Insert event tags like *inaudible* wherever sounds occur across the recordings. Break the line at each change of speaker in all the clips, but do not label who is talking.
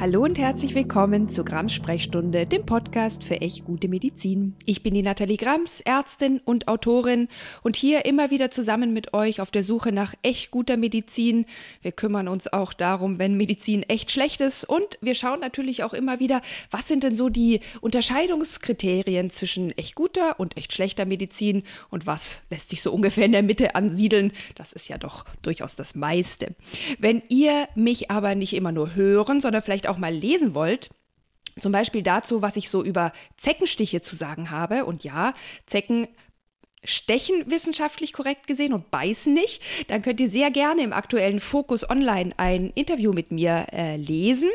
Hallo und herzlich willkommen zu Grams Sprechstunde, dem Podcast für echt gute Medizin. Ich bin die Nathalie Grams, Ärztin und Autorin und hier immer wieder zusammen mit euch auf der Suche nach echt guter Medizin. Wir kümmern uns auch darum, wenn Medizin echt schlecht ist und wir schauen natürlich auch immer wieder, was sind denn so die Unterscheidungskriterien zwischen echt guter und echt schlechter Medizin und was lässt sich so ungefähr in der Mitte ansiedeln. Das ist ja doch durchaus das meiste. Wenn ihr mich aber nicht immer nur hören, sondern vielleicht vielleicht auch mal lesen wollt, zum Beispiel dazu, was ich so über Zeckenstiche zu sagen habe. Und ja, Zecken stechen wissenschaftlich korrekt gesehen und beißen nicht, dann könnt ihr sehr gerne im aktuellen Fokus Online ein Interview mit mir äh, lesen,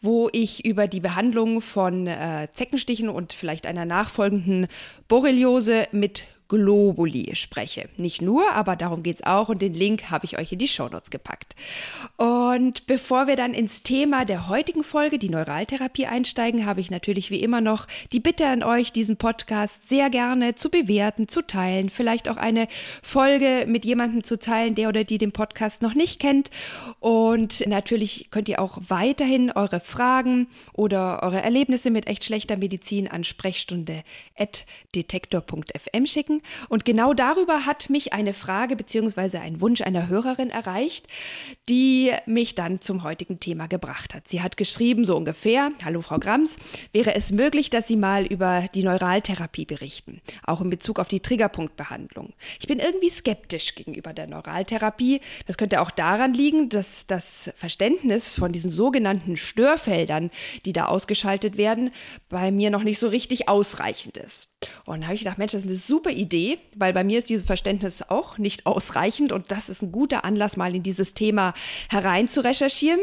wo ich über die Behandlung von äh, Zeckenstichen und vielleicht einer nachfolgenden Borreliose mit Globuli spreche. Nicht nur, aber darum geht es auch und den Link habe ich euch in die Shownotes gepackt. Und bevor wir dann ins Thema der heutigen Folge, die Neuraltherapie, einsteigen, habe ich natürlich wie immer noch die Bitte an euch, diesen Podcast sehr gerne zu bewerten, zu teilen, vielleicht auch eine Folge mit jemandem zu teilen, der oder die den Podcast noch nicht kennt. Und natürlich könnt ihr auch weiterhin eure Fragen oder eure Erlebnisse mit echt schlechter Medizin an sprechstunde.detektor.fm schicken schicken. Und genau darüber hat mich eine Frage bzw. ein Wunsch einer Hörerin erreicht, die mich dann zum heutigen Thema gebracht hat. Sie hat geschrieben, so ungefähr, Hallo Frau Grams, wäre es möglich, dass Sie mal über die Neuraltherapie berichten, auch in Bezug auf die Triggerpunktbehandlung. Ich bin irgendwie skeptisch gegenüber der Neuraltherapie. Das könnte auch daran liegen, dass das Verständnis von diesen sogenannten Störfeldern, die da ausgeschaltet werden, bei mir noch nicht so richtig ausreichend ist. Und da habe ich gedacht, Mensch, das ist eine super Idee, weil bei mir ist dieses Verständnis auch nicht ausreichend und das ist ein guter Anlass, mal in dieses Thema herein zu recherchieren.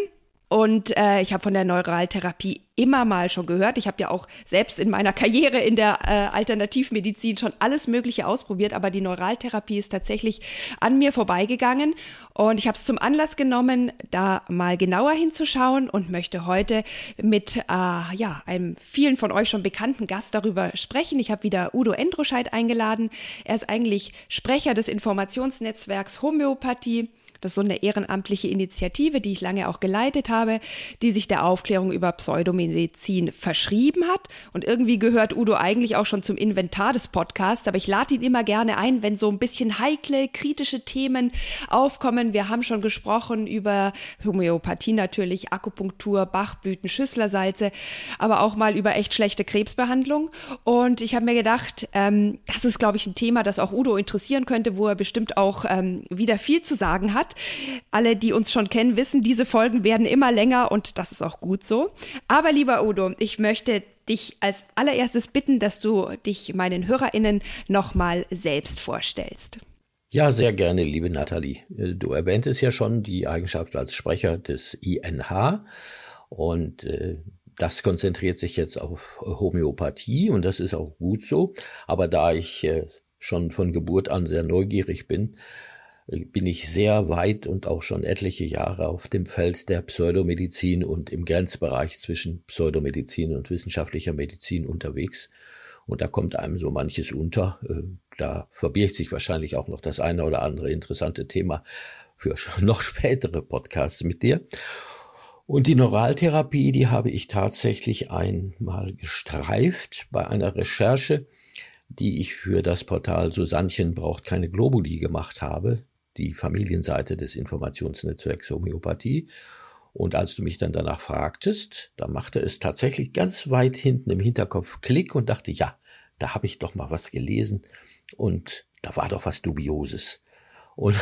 Und äh, ich habe von der Neuraltherapie immer mal schon gehört. Ich habe ja auch selbst in meiner Karriere in der äh, Alternativmedizin schon alles Mögliche ausprobiert, aber die Neuraltherapie ist tatsächlich an mir vorbeigegangen. Und ich habe es zum Anlass genommen, da mal genauer hinzuschauen und möchte heute mit äh, ja, einem vielen von euch schon bekannten Gast darüber sprechen. Ich habe wieder Udo Endroscheid eingeladen. Er ist eigentlich Sprecher des Informationsnetzwerks Homöopathie das ist so eine ehrenamtliche Initiative, die ich lange auch geleitet habe, die sich der Aufklärung über Pseudomedizin verschrieben hat. Und irgendwie gehört Udo eigentlich auch schon zum Inventar des Podcasts, aber ich lade ihn immer gerne ein, wenn so ein bisschen heikle, kritische Themen aufkommen. Wir haben schon gesprochen über Homöopathie natürlich, Akupunktur, Bachblüten, Schüsslersalze, aber auch mal über echt schlechte Krebsbehandlung. Und ich habe mir gedacht, ähm, das ist, glaube ich, ein Thema, das auch Udo interessieren könnte, wo er bestimmt auch ähm, wieder viel zu sagen hat. Alle, die uns schon kennen, wissen, diese Folgen werden immer länger und das ist auch gut so. Aber lieber Udo, ich möchte dich als allererstes bitten, dass du dich meinen HörerInnen nochmal selbst vorstellst.
Ja, sehr gerne, liebe Nathalie. Du erwähntest ja schon die Eigenschaft als Sprecher des INH und äh, das konzentriert sich jetzt auf Homöopathie und das ist auch gut so. Aber da ich äh, schon von Geburt an sehr neugierig bin, bin ich sehr weit und auch schon etliche Jahre auf dem Feld der Pseudomedizin und im Grenzbereich zwischen Pseudomedizin und wissenschaftlicher Medizin unterwegs. Und da kommt einem so manches unter. Äh, da verbirgt sich wahrscheinlich auch noch das eine oder andere interessante Thema für *laughs* noch spätere Podcasts mit dir. Und die Neuraltherapie, die habe ich tatsächlich einmal gestreift bei einer Recherche, die ich für das Portal Susannchen braucht keine Globuli gemacht habe die Familienseite des Informationsnetzwerks Homöopathie. Und als du mich dann danach fragtest, da machte es tatsächlich ganz weit hinten im Hinterkopf Klick und dachte, ja, da habe ich doch mal was gelesen und da war doch was Dubioses. Und,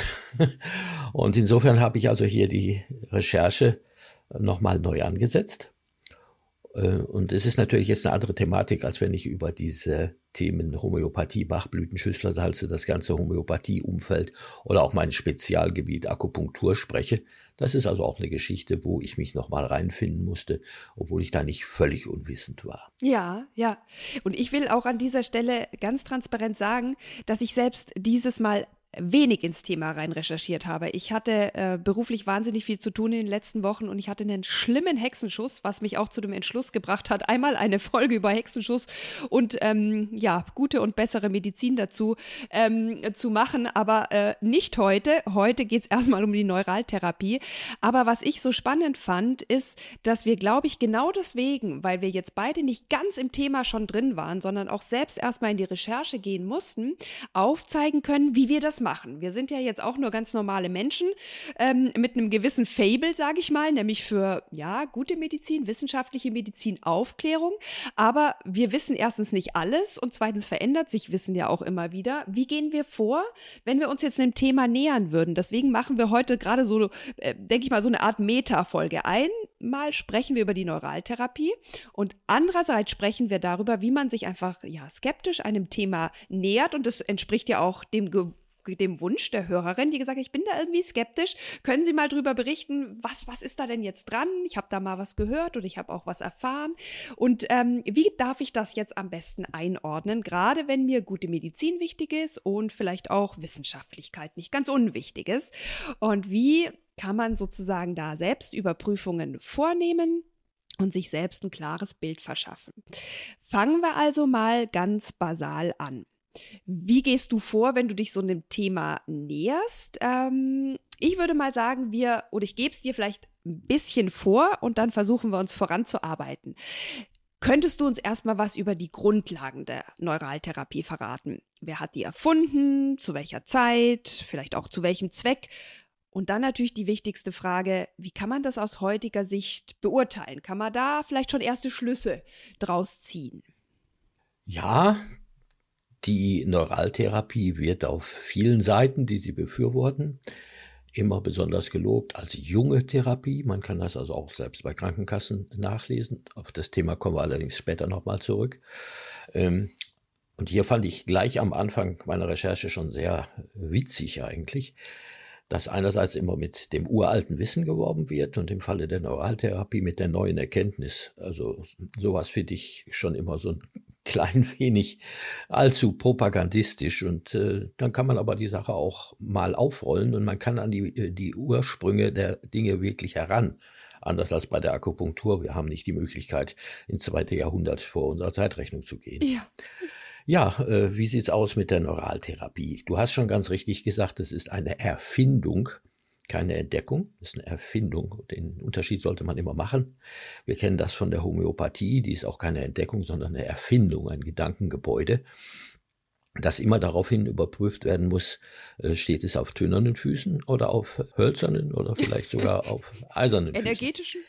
*laughs* und insofern habe ich also hier die Recherche nochmal neu angesetzt. Äh, und es ist natürlich jetzt eine andere Thematik, als wenn ich über diese Themen Homöopathie, Bachblüten, Schüsslersalze, das ganze Homöopathie-Umfeld oder auch mein Spezialgebiet Akupunktur spreche. Das ist also auch eine Geschichte, wo ich mich nochmal reinfinden musste, obwohl ich da nicht völlig unwissend war.
Ja, ja. Und ich will auch an dieser Stelle ganz transparent sagen, dass ich selbst dieses Mal wenig ins Thema rein recherchiert habe. Ich hatte äh, beruflich wahnsinnig viel zu tun in den letzten Wochen und ich hatte einen schlimmen Hexenschuss, was mich auch zu dem Entschluss gebracht hat, einmal eine *laughs* Folge über Hexenschuss und ähm, ja, gute und bessere Medizin dazu ähm, zu machen, aber äh, nicht heute. Heute geht es *laughs* erstmal um die Neuraltherapie. Aber was ich so spannend fand, ist, dass wir, glaube ich, genau deswegen, weil wir jetzt beide nicht ganz im Thema schon drin waren, sondern auch selbst erstmal in die Recherche gehen mussten, aufzeigen können, wie wir das machen. Wir sind ja jetzt auch nur ganz normale Menschen ähm, mit einem gewissen Fable, sage ich mal, nämlich für ja gute Medizin, wissenschaftliche Medizin, Aufklärung. Aber wir wissen erstens nicht alles und zweitens verändert sich Wissen ja auch immer wieder. Wie gehen wir vor, wenn wir uns jetzt einem Thema nähern würden? Deswegen machen wir heute gerade so, äh, denke ich mal, so eine Art Meta-Folge. Einmal sprechen wir über die Neuraltherapie und andererseits sprechen wir darüber, wie man sich einfach ja skeptisch einem Thema nähert und das entspricht ja auch dem dem Wunsch der Hörerin, die gesagt hat, ich bin da irgendwie skeptisch. Können Sie mal drüber berichten, was, was ist da denn jetzt dran? Ich habe da mal was gehört oder ich habe auch was erfahren. Und ähm, wie darf ich das jetzt am besten einordnen, gerade wenn mir gute Medizin wichtig ist und vielleicht auch Wissenschaftlichkeit nicht ganz unwichtig ist? Und wie kann man sozusagen da Selbstüberprüfungen vornehmen? und sich selbst ein klares Bild verschaffen. Fangen wir also mal ganz basal an. Wie gehst du vor, wenn du dich so einem Thema näherst? Ähm, ich würde mal sagen, wir, oder ich gebe es dir vielleicht ein bisschen vor und dann versuchen wir uns voranzuarbeiten. Könntest du uns erstmal was über die Grundlagen der Neuraltherapie verraten? Wer hat die erfunden? Zu welcher Zeit? Vielleicht auch zu welchem Zweck? Und dann natürlich die wichtigste Frage, wie kann man das aus heutiger Sicht beurteilen? Kann man da vielleicht schon erste Schlüsse draus ziehen?
Ja, die Neuraltherapie wird auf vielen Seiten, die sie befürworten, immer besonders gelobt als junge Therapie. Man kann das also auch selbst bei Krankenkassen nachlesen. Auf das Thema kommen wir allerdings später nochmal zurück. Ähm, und hier fand ich gleich am Anfang meiner Recherche schon sehr witzig eigentlich, dass einerseits immer mit dem uralten Wissen geworben wird und im Falle der Neuraltherapie mit der neuen Erkenntnis. Also sowas finde ich schon immer so ein klein *laughs* wenig allzu propagandistisch. Und äh, dann kann man aber die Sache auch mal aufrollen und man kann an die, äh, die Ursprünge der Dinge wirklich heran. Anders als bei der Akupunktur. Wir haben nicht die Möglichkeit, ins zweite Jahrhundert vor unserer Zeitrechnung zu gehen. Ja. Ja, äh, wie sieht's aus mit der Neuraltherapie? Du hast schon ganz richtig gesagt, es ist eine Erfindung keine Entdeckung, das ist eine Erfindung. Den Unterschied sollte man immer machen. Wir kennen das von der Homöopathie, die ist auch keine Entdeckung, sondern eine Erfindung, ein Gedankengebäude, das immer daraufhin überprüft werden muss, äh, steht es auf tönernen Füßen oder auf hölzernen oder vielleicht *laughs* sogar auf eisernen
Füßen. Energetischen?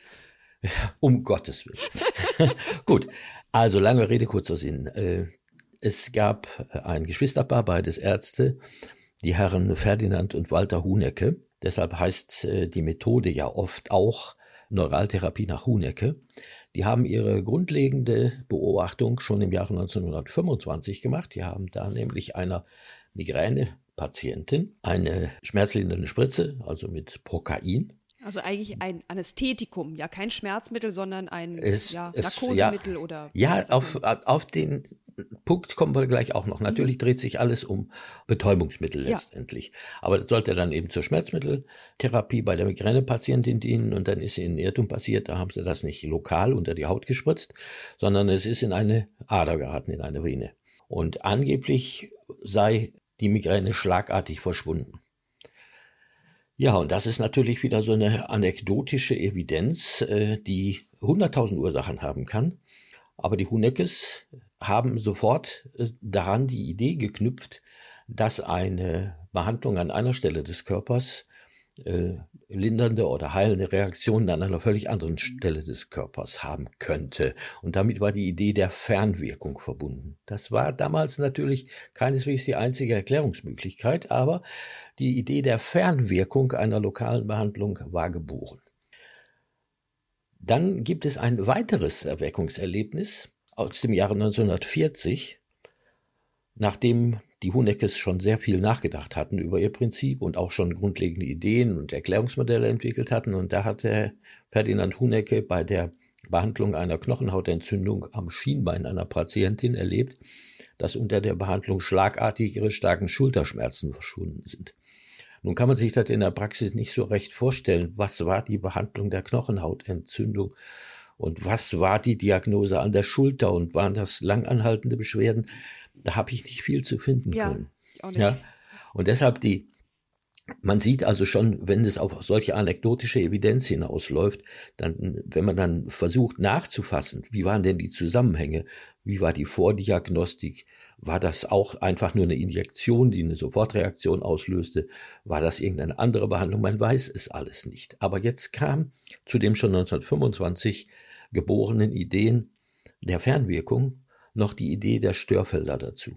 Um Gottes Willen. *laughs* Gut, also lange Rede, kurzer Sinn. Äh, es gab ein Geschwisterpaar, beides Ärzte, die Herren Ferdinand und Walter Hunecke, Deshalb heißt äh, die Methode ja oft auch Neuraltherapie nach Hunecke. Die haben ihre grundlegende Beobachtung schon im Jahre 1925 gemacht. Die haben da nämlich einer Migränepatientin eine schmerzlindernde Spritze, also mit Prokain,
also eigentlich ein Anästhetikum, ja kein Schmerzmittel, sondern ein es, ja, Narkosemittel
ja,
oder.
Ja, auf, auf den Punkt kommen wir gleich auch noch. Natürlich mhm. dreht sich alles um Betäubungsmittel letztendlich. Ja. Aber das sollte dann eben zur Schmerzmitteltherapie bei der Migränepatientin dienen und dann ist ihnen Irrtum passiert, da haben sie das nicht lokal unter die Haut gespritzt, sondern es ist in eine Ader geraten, in eine Vene. Und angeblich sei die Migräne schlagartig verschwunden. Ja, und das ist natürlich wieder so eine anekdotische Evidenz, äh, die 100.000 Ursachen haben kann. Aber die Huneckes haben sofort äh, daran die Idee geknüpft, dass eine Behandlung an einer Stelle des Körpers äh, lindernde oder heilende Reaktionen an einer völlig anderen Stelle des Körpers haben könnte. Und damit war die Idee der Fernwirkung verbunden. Das war damals natürlich keineswegs die einzige Erklärungsmöglichkeit, aber die Idee der Fernwirkung einer lokalen Behandlung war geboren. Dann gibt es ein weiteres Erweckungserlebnis, aus dem Jahre 1940, nachdem die Huneckes schon sehr viel nachgedacht hatten über ihr Prinzip und auch schon grundlegende Ideen und Erklärungsmodelle entwickelt hatten. Und da hatte Ferdinand Hunecke bei der Behandlung einer Knochenhautentzündung am Schienbein einer Patientin erlebt, dass unter der Behandlung schlagartig ihre starken Schulterschmerzen verschwunden sind. Nun kann man sich das in der Praxis nicht so recht vorstellen. Was war die Behandlung der Knochenhautentzündung? Und was war die Diagnose an der Schulter? Und waren das langanhaltende Beschwerden? Da habe ich nicht viel zu finden ja, können. Ja. Und deshalb die man sieht also schon, wenn es auf solche anekdotische Evidenz hinausläuft, dann, wenn man dann versucht nachzufassen, wie waren denn die Zusammenhänge, wie war die Vordiagnostik, war das auch einfach nur eine Injektion, die eine Sofortreaktion auslöste, war das irgendeine andere Behandlung, man weiß es alles nicht. Aber jetzt kam zu dem schon 1925 geborenen Ideen der Fernwirkung noch die Idee der Störfelder dazu.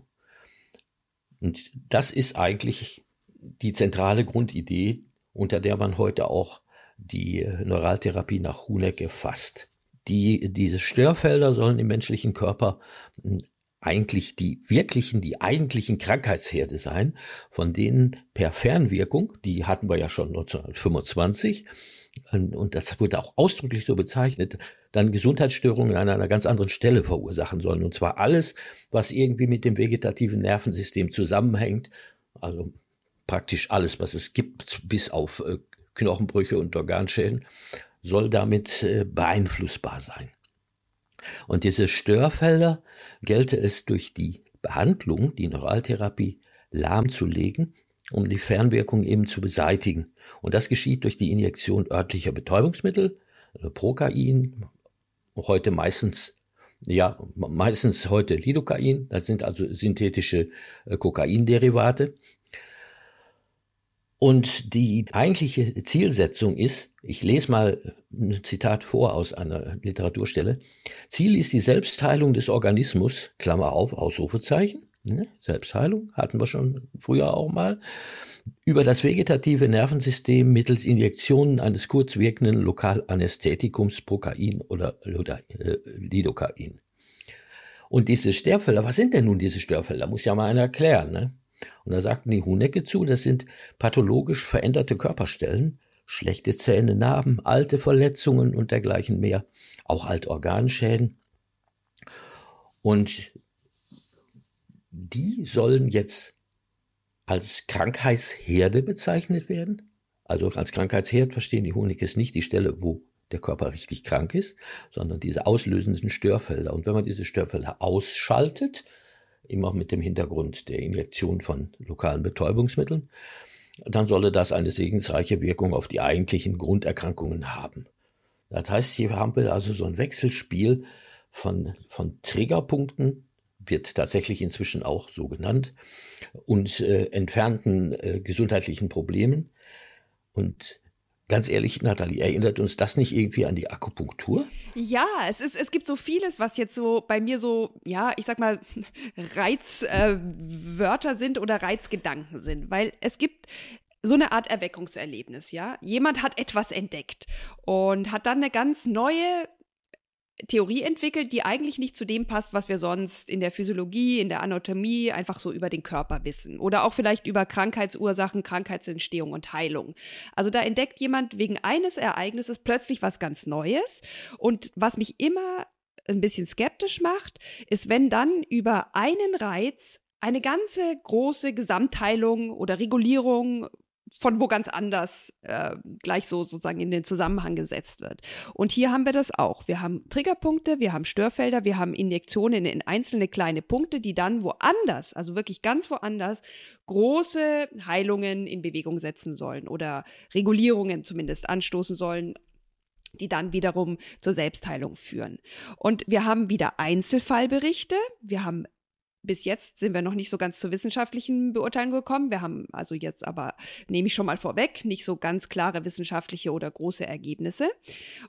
Und das ist eigentlich die zentrale Grundidee, unter der man heute auch die Neuraltherapie nach Hunecke fasst. Die, diese Störfelder sollen im menschlichen Körper hm, eigentlich die wirklichen, die eigentlichen Krankheitsherde sein, von denen per Fernwirkung, die hatten wir ja schon 1925, und das wurde auch ausdrücklich so bezeichnet, dann Gesundheitsstörungen an einer ganz anderen Stelle verursachen sollen. Und zwar alles, was irgendwie mit dem vegetativen Nervensystem zusammenhängt, also praktisch alles, was es gibt, bis auf äh, Knochenbrüche und Organschäden, soll damit äh, beeinflussbar sein. Und diese Störfelder gelte es durch die Behandlung, die Neuraltherapie, lahmzulegen, um die Fernwirkung eben zu beseitigen. Und das geschieht durch die Injektion örtlicher Betäubungsmittel, also Prokain, heute meistens ja, meistens heute Lidocain, das sind also synthetische äh, Kokainderivate. Und die eigentliche Zielsetzung ist, ich lese mal ein Zitat vor aus einer Literaturstelle, Ziel ist die Selbstheilung des Organismus, Klammer auf, Ausrufezeichen, ne? Selbstheilung hatten wir schon früher auch mal, über das vegetative Nervensystem mittels Injektionen eines kurzwirkenden Lokalanästhetikums Prokain oder äh, Lidocain. Und diese Störfelder, was sind denn nun diese Störfelder? Muss ja mal einer erklären. Ne? Und da sagten die Hunecke zu, das sind pathologisch veränderte Körperstellen, schlechte Zähne, Narben, alte Verletzungen und dergleichen mehr, auch Altorganschäden. Und die sollen jetzt als Krankheitsherde bezeichnet werden. Also als Krankheitsherd verstehen die Honickes nicht die Stelle, wo der Körper richtig krank ist, sondern diese auslösenden Störfelder. Und wenn man diese Störfelder ausschaltet, immer mit dem Hintergrund der Injektion von lokalen Betäubungsmitteln, dann solle das eine segensreiche Wirkung auf die eigentlichen Grunderkrankungen haben. Das heißt, hier haben wir also so ein Wechselspiel von, von Triggerpunkten, wird tatsächlich inzwischen auch so genannt, und äh, entfernten äh, gesundheitlichen Problemen. Und Ganz ehrlich, Nathalie, erinnert uns das nicht irgendwie an die Akupunktur?
Ja, es, ist, es gibt so vieles, was jetzt so bei mir so, ja, ich sag mal, *laughs* Reizwörter äh, sind oder Reizgedanken sind. Weil es gibt so eine Art Erweckungserlebnis, ja. Jemand hat etwas entdeckt und hat dann eine ganz neue Theorie entwickelt, die eigentlich nicht zu dem passt, was wir sonst in der Physiologie, in der Anatomie einfach so über den Körper wissen. Oder auch vielleicht über Krankheitsursachen, Krankheitsentstehung und Heilung. Also da entdeckt jemand wegen eines Ereignisses plötzlich was ganz Neues. Und was mich immer ein bisschen skeptisch macht, ist, wenn dann über einen Reiz eine ganze große Gesamtheilung oder Regulierung von wo ganz anders äh, gleich so sozusagen in den Zusammenhang gesetzt wird. Und hier haben wir das auch. Wir haben Triggerpunkte, wir haben Störfelder, wir haben Injektionen in einzelne kleine Punkte, die dann woanders, also wirklich ganz woanders, große Heilungen in Bewegung setzen sollen oder Regulierungen zumindest anstoßen sollen, die dann wiederum zur Selbstheilung führen. Und wir haben wieder Einzelfallberichte, wir haben bis jetzt sind wir noch nicht so ganz zur wissenschaftlichen Beurteilung gekommen. Wir haben also jetzt aber, nehme ich schon mal vorweg, nicht so ganz klare wissenschaftliche oder große Ergebnisse.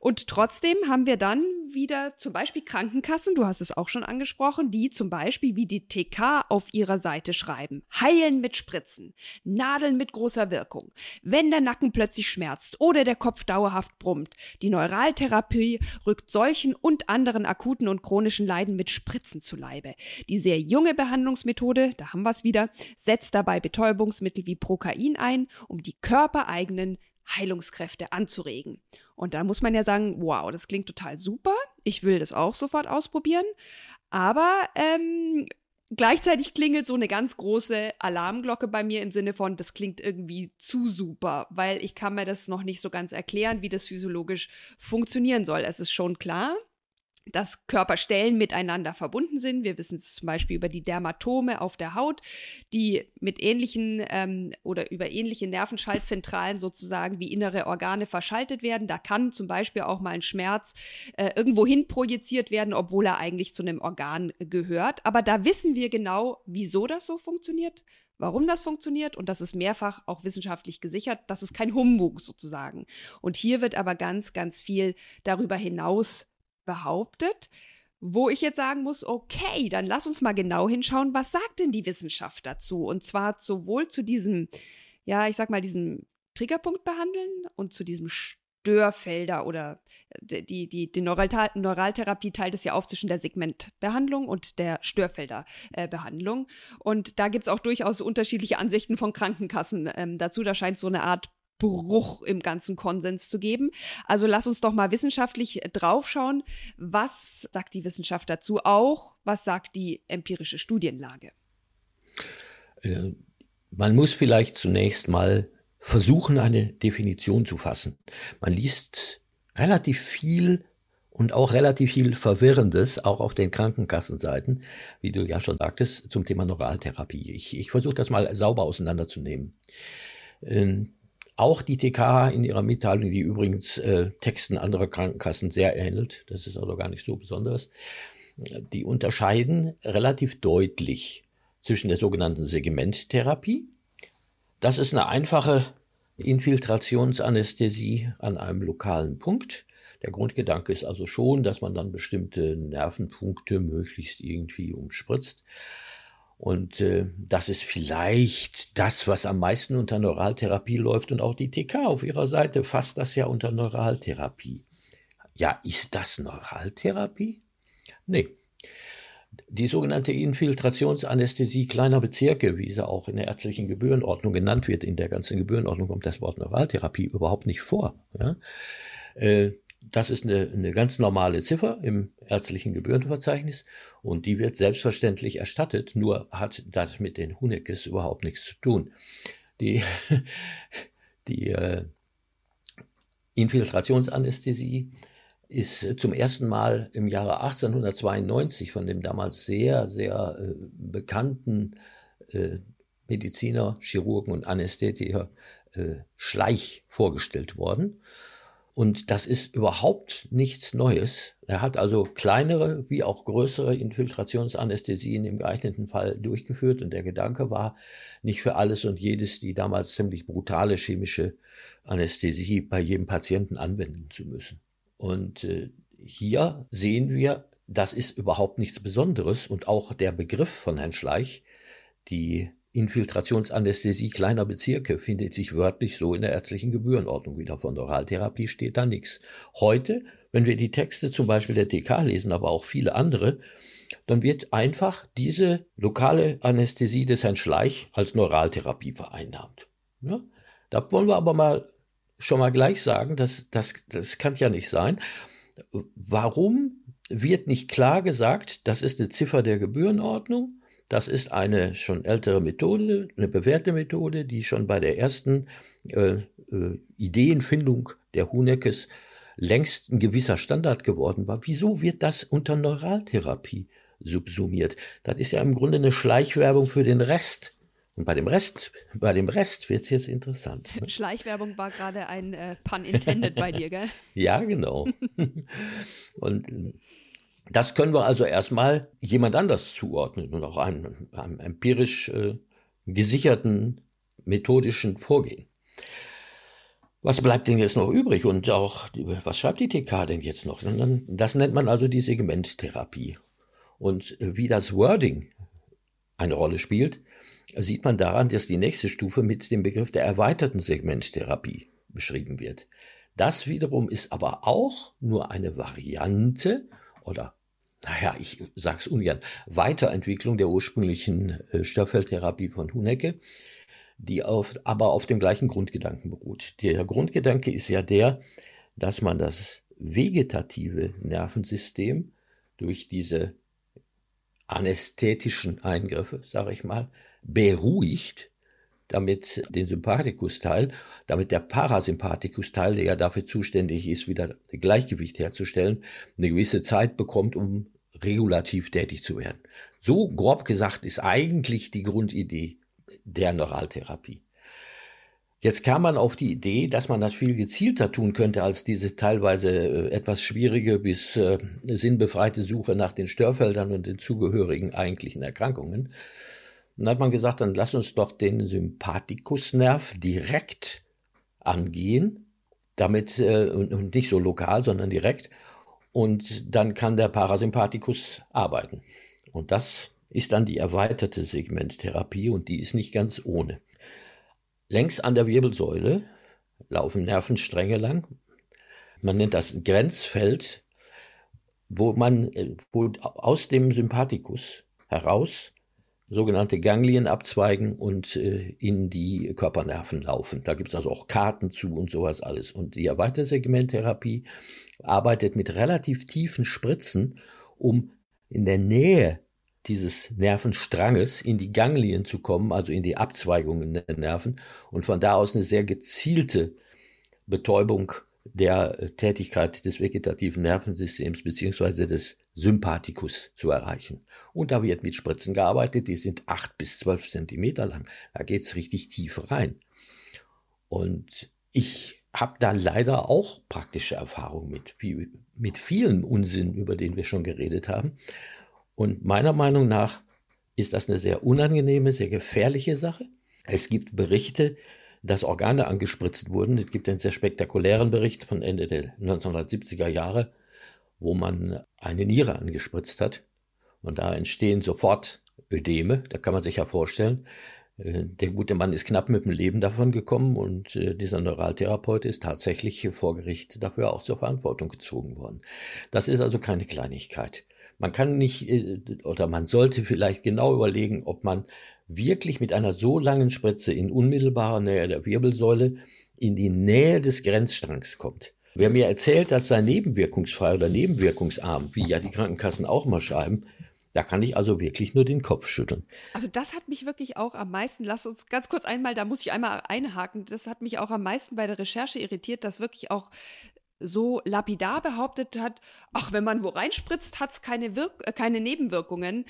Und trotzdem haben wir dann wieder zum Beispiel Krankenkassen, du hast es auch schon angesprochen, die zum Beispiel wie die TK auf ihrer Seite schreiben. Heilen mit Spritzen, Nadeln mit großer Wirkung. Wenn der Nacken plötzlich schmerzt oder der Kopf dauerhaft brummt, die Neuraltherapie rückt solchen und anderen akuten und chronischen Leiden mit Spritzen zu Leibe. Die sehr junge junge Behandlungsmethode, da haben wir es wieder, setzt dabei Betäubungsmittel wie Prokain ein, um die körpereigenen Heilungskräfte anzuregen. Und da muss man ja sagen, wow, das klingt total super. Ich will das auch sofort ausprobieren. Aber ähm, gleichzeitig klingelt so eine ganz große Alarmglocke bei mir im Sinne von, das klingt irgendwie zu super, weil ich kann mir das noch nicht so ganz erklären, wie das physiologisch funktionieren soll. Es ist schon klar, dass Körperstellen miteinander verbunden sind. Wir wissen es zum Beispiel über die Dermatome auf der Haut, die mit ähnlichen ähm, oder über ähnliche Nervenschaltzentralen sozusagen wie innere Organe verschaltet werden. Da kann zum Beispiel auch mal ein Schmerz äh, irgendwo hin projiziert werden, obwohl er eigentlich zu einem Organ gehört. Aber da wissen wir genau, wieso das so funktioniert, warum das funktioniert und das ist mehrfach auch wissenschaftlich gesichert. Das ist kein Humbug sozusagen. Und hier wird aber ganz, ganz viel darüber hinaus behauptet, wo ich jetzt sagen muss, okay, dann lass uns mal genau hinschauen, was sagt denn die Wissenschaft dazu? Und zwar sowohl zu diesem, ja, ich sag mal, diesem Triggerpunkt behandeln und zu diesem Störfelder oder äh, die, die, die Neuralta Neuraltherapie teilt es ja auf zwischen der Segmentbehandlung und der Störfelderbehandlung. Äh, und da gibt es auch durchaus unterschiedliche Ansichten von Krankenkassen ähm, dazu. Da scheint so eine Art Bruch im ganzen Konsens zu geben. Also lass uns doch mal wissenschaftlich draufschauen. Was sagt die Wissenschaft dazu auch? Was sagt die empirische Studienlage?
Äh, man muss vielleicht zunächst mal versuchen, eine Definition zu fassen. Man liest relativ viel und auch relativ viel Verwirrendes, auch auf den Krankenkassenseiten, wie du ja schon sagtest, zum Thema Neuraltherapie. Ich, ich versuche das mal sauber auseinanderzunehmen. Ähm, auch die TK in ihrer Mitteilung, die übrigens äh, Texten anderer Krankenkassen sehr ähnelt, das ist also gar nicht so besonders, die unterscheiden relativ deutlich zwischen der sogenannten Segmenttherapie. Das ist eine einfache Infiltrationsanästhesie an einem lokalen Punkt. Der Grundgedanke ist also schon, dass man dann bestimmte Nervenpunkte möglichst irgendwie umspritzt. Und äh, das ist vielleicht das, was am meisten unter Neuraltherapie läuft. Und auch die TK auf ihrer Seite fasst das ja unter Neuraltherapie. Ja, ist das Neuraltherapie? Nee. Die sogenannte Infiltrationsanästhesie kleiner Bezirke, wie sie auch in der ärztlichen Gebührenordnung genannt wird, in der ganzen Gebührenordnung kommt das Wort Neuraltherapie überhaupt nicht vor. Ja? Äh, das ist eine, eine ganz normale Ziffer im ärztlichen Gebührenverzeichnis und die wird selbstverständlich erstattet, nur hat das mit den Hunekes überhaupt nichts zu tun. Die, *laughs* die äh, Infiltrationsanästhesie ist zum ersten Mal im Jahre 1892 von dem damals sehr, sehr äh, bekannten äh, Mediziner, Chirurgen und Anästhetiker äh, Schleich vorgestellt worden. Und das ist überhaupt nichts Neues. Er hat also kleinere wie auch größere Infiltrationsanästhesien im geeigneten Fall durchgeführt. Und der Gedanke war, nicht für alles und jedes die damals ziemlich brutale chemische Anästhesie bei jedem Patienten anwenden zu müssen. Und äh, hier sehen wir, das ist überhaupt nichts Besonderes. Und auch der Begriff von Herrn Schleich, die Infiltrationsanästhesie kleiner Bezirke findet sich wörtlich so in der ärztlichen Gebührenordnung wieder. Von Oraltherapie steht da nichts. Heute, wenn wir die Texte zum Beispiel der TK lesen, aber auch viele andere, dann wird einfach diese lokale Anästhesie des Herrn Schleich als Neuraltherapie vereinnahmt. Ja? Da wollen wir aber mal schon mal gleich sagen, dass das, das kann ja nicht sein. Warum wird nicht klar gesagt, das ist eine Ziffer der Gebührenordnung? Das ist eine schon ältere Methode, eine bewährte Methode, die schon bei der ersten äh, äh, Ideenfindung der Hunekes längst ein gewisser Standard geworden war. Wieso wird das unter Neuraltherapie subsumiert? Das ist ja im Grunde eine Schleichwerbung für den Rest. Und bei dem Rest, bei dem Rest wird's jetzt interessant.
Ne? *laughs* Schleichwerbung war gerade ein äh, Pun intended bei dir, gell? *laughs*
ja, genau. *laughs* Und das können wir also erstmal jemand anders zuordnen und auch einem, einem empirisch äh, gesicherten methodischen Vorgehen. Was bleibt denn jetzt noch übrig? Und auch, was schreibt die TK denn jetzt noch? Das nennt man also die Segmenttherapie. Und wie das Wording eine Rolle spielt, sieht man daran, dass die nächste Stufe mit dem Begriff der erweiterten Segmenttherapie beschrieben wird. Das wiederum ist aber auch nur eine Variante oder naja, ich sag's ungern, Weiterentwicklung der ursprünglichen äh, Störfeldtherapie von Hunecke, die auf, aber auf dem gleichen Grundgedanken beruht. Der Grundgedanke ist ja der, dass man das vegetative Nervensystem durch diese anästhetischen Eingriffe, sage ich mal, beruhigt, damit den Sympathikus-Teil, damit der Parasympathikus-Teil, der ja dafür zuständig ist, wieder Gleichgewicht herzustellen, eine gewisse Zeit bekommt, um regulativ tätig zu werden. So grob gesagt ist eigentlich die Grundidee der Neuraltherapie. Jetzt kam man auf die Idee, dass man das viel gezielter tun könnte als diese teilweise äh, etwas schwierige bis äh, sinnbefreite Suche nach den Störfeldern und den zugehörigen eigentlichen Erkrankungen. Dann hat man gesagt, dann lass uns doch den Sympathikusnerv direkt angehen, damit äh, nicht so lokal, sondern direkt. Und dann kann der Parasympathikus arbeiten. Und das ist dann die erweiterte Segmenttherapie und die ist nicht ganz ohne. Längs an der Wirbelsäule laufen Nervenstränge lang. Man nennt das Grenzfeld, wo man wo aus dem Sympathikus heraus sogenannte Ganglien abzweigen und äh, in die Körpernerven laufen. Da gibt es also auch Karten zu und sowas alles. Und die Erweitersegmenttherapie arbeitet mit relativ tiefen Spritzen, um in der Nähe dieses Nervenstranges in die Ganglien zu kommen, also in die Abzweigungen der Nerven und von da aus eine sehr gezielte Betäubung der Tätigkeit des vegetativen Nervensystems beziehungsweise des Sympathikus zu erreichen. Und da wird mit Spritzen gearbeitet, die sind acht bis zwölf Zentimeter lang. Da geht's richtig tief rein. Und ich habe da leider auch praktische Erfahrung mit, wie mit vielen Unsinn, über den wir schon geredet haben. Und meiner Meinung nach ist das eine sehr unangenehme, sehr gefährliche Sache. Es gibt Berichte, dass Organe angespritzt wurden. Es gibt einen sehr spektakulären Bericht von Ende der 1970er Jahre, wo man eine Niere angespritzt hat. Und da entstehen sofort Ödeme. Da kann man sich ja vorstellen, äh, der gute Mann ist knapp mit dem Leben davon gekommen und äh, dieser Neuraltherapeut ist tatsächlich vor Gericht dafür auch zur Verantwortung gezogen worden. Das ist also keine Kleinigkeit. Man kann nicht äh, oder man sollte vielleicht genau überlegen, ob man wirklich mit einer so langen Spritze in unmittelbarer Nähe der Wirbelsäule in die Nähe des Grenzstrangs kommt. Wer mir erzählt, dass sei nebenwirkungsfrei oder nebenwirkungsarm, wie ja die Krankenkassen auch mal schreiben, da kann ich also wirklich nur den Kopf schütteln.
Also das hat mich wirklich auch am meisten, lass uns ganz kurz einmal, da muss ich einmal einhaken, das hat mich auch am meisten bei der Recherche irritiert, dass wirklich auch so lapidar behauptet hat, ach, wenn man wo reinspritzt, hat es keine, äh, keine Nebenwirkungen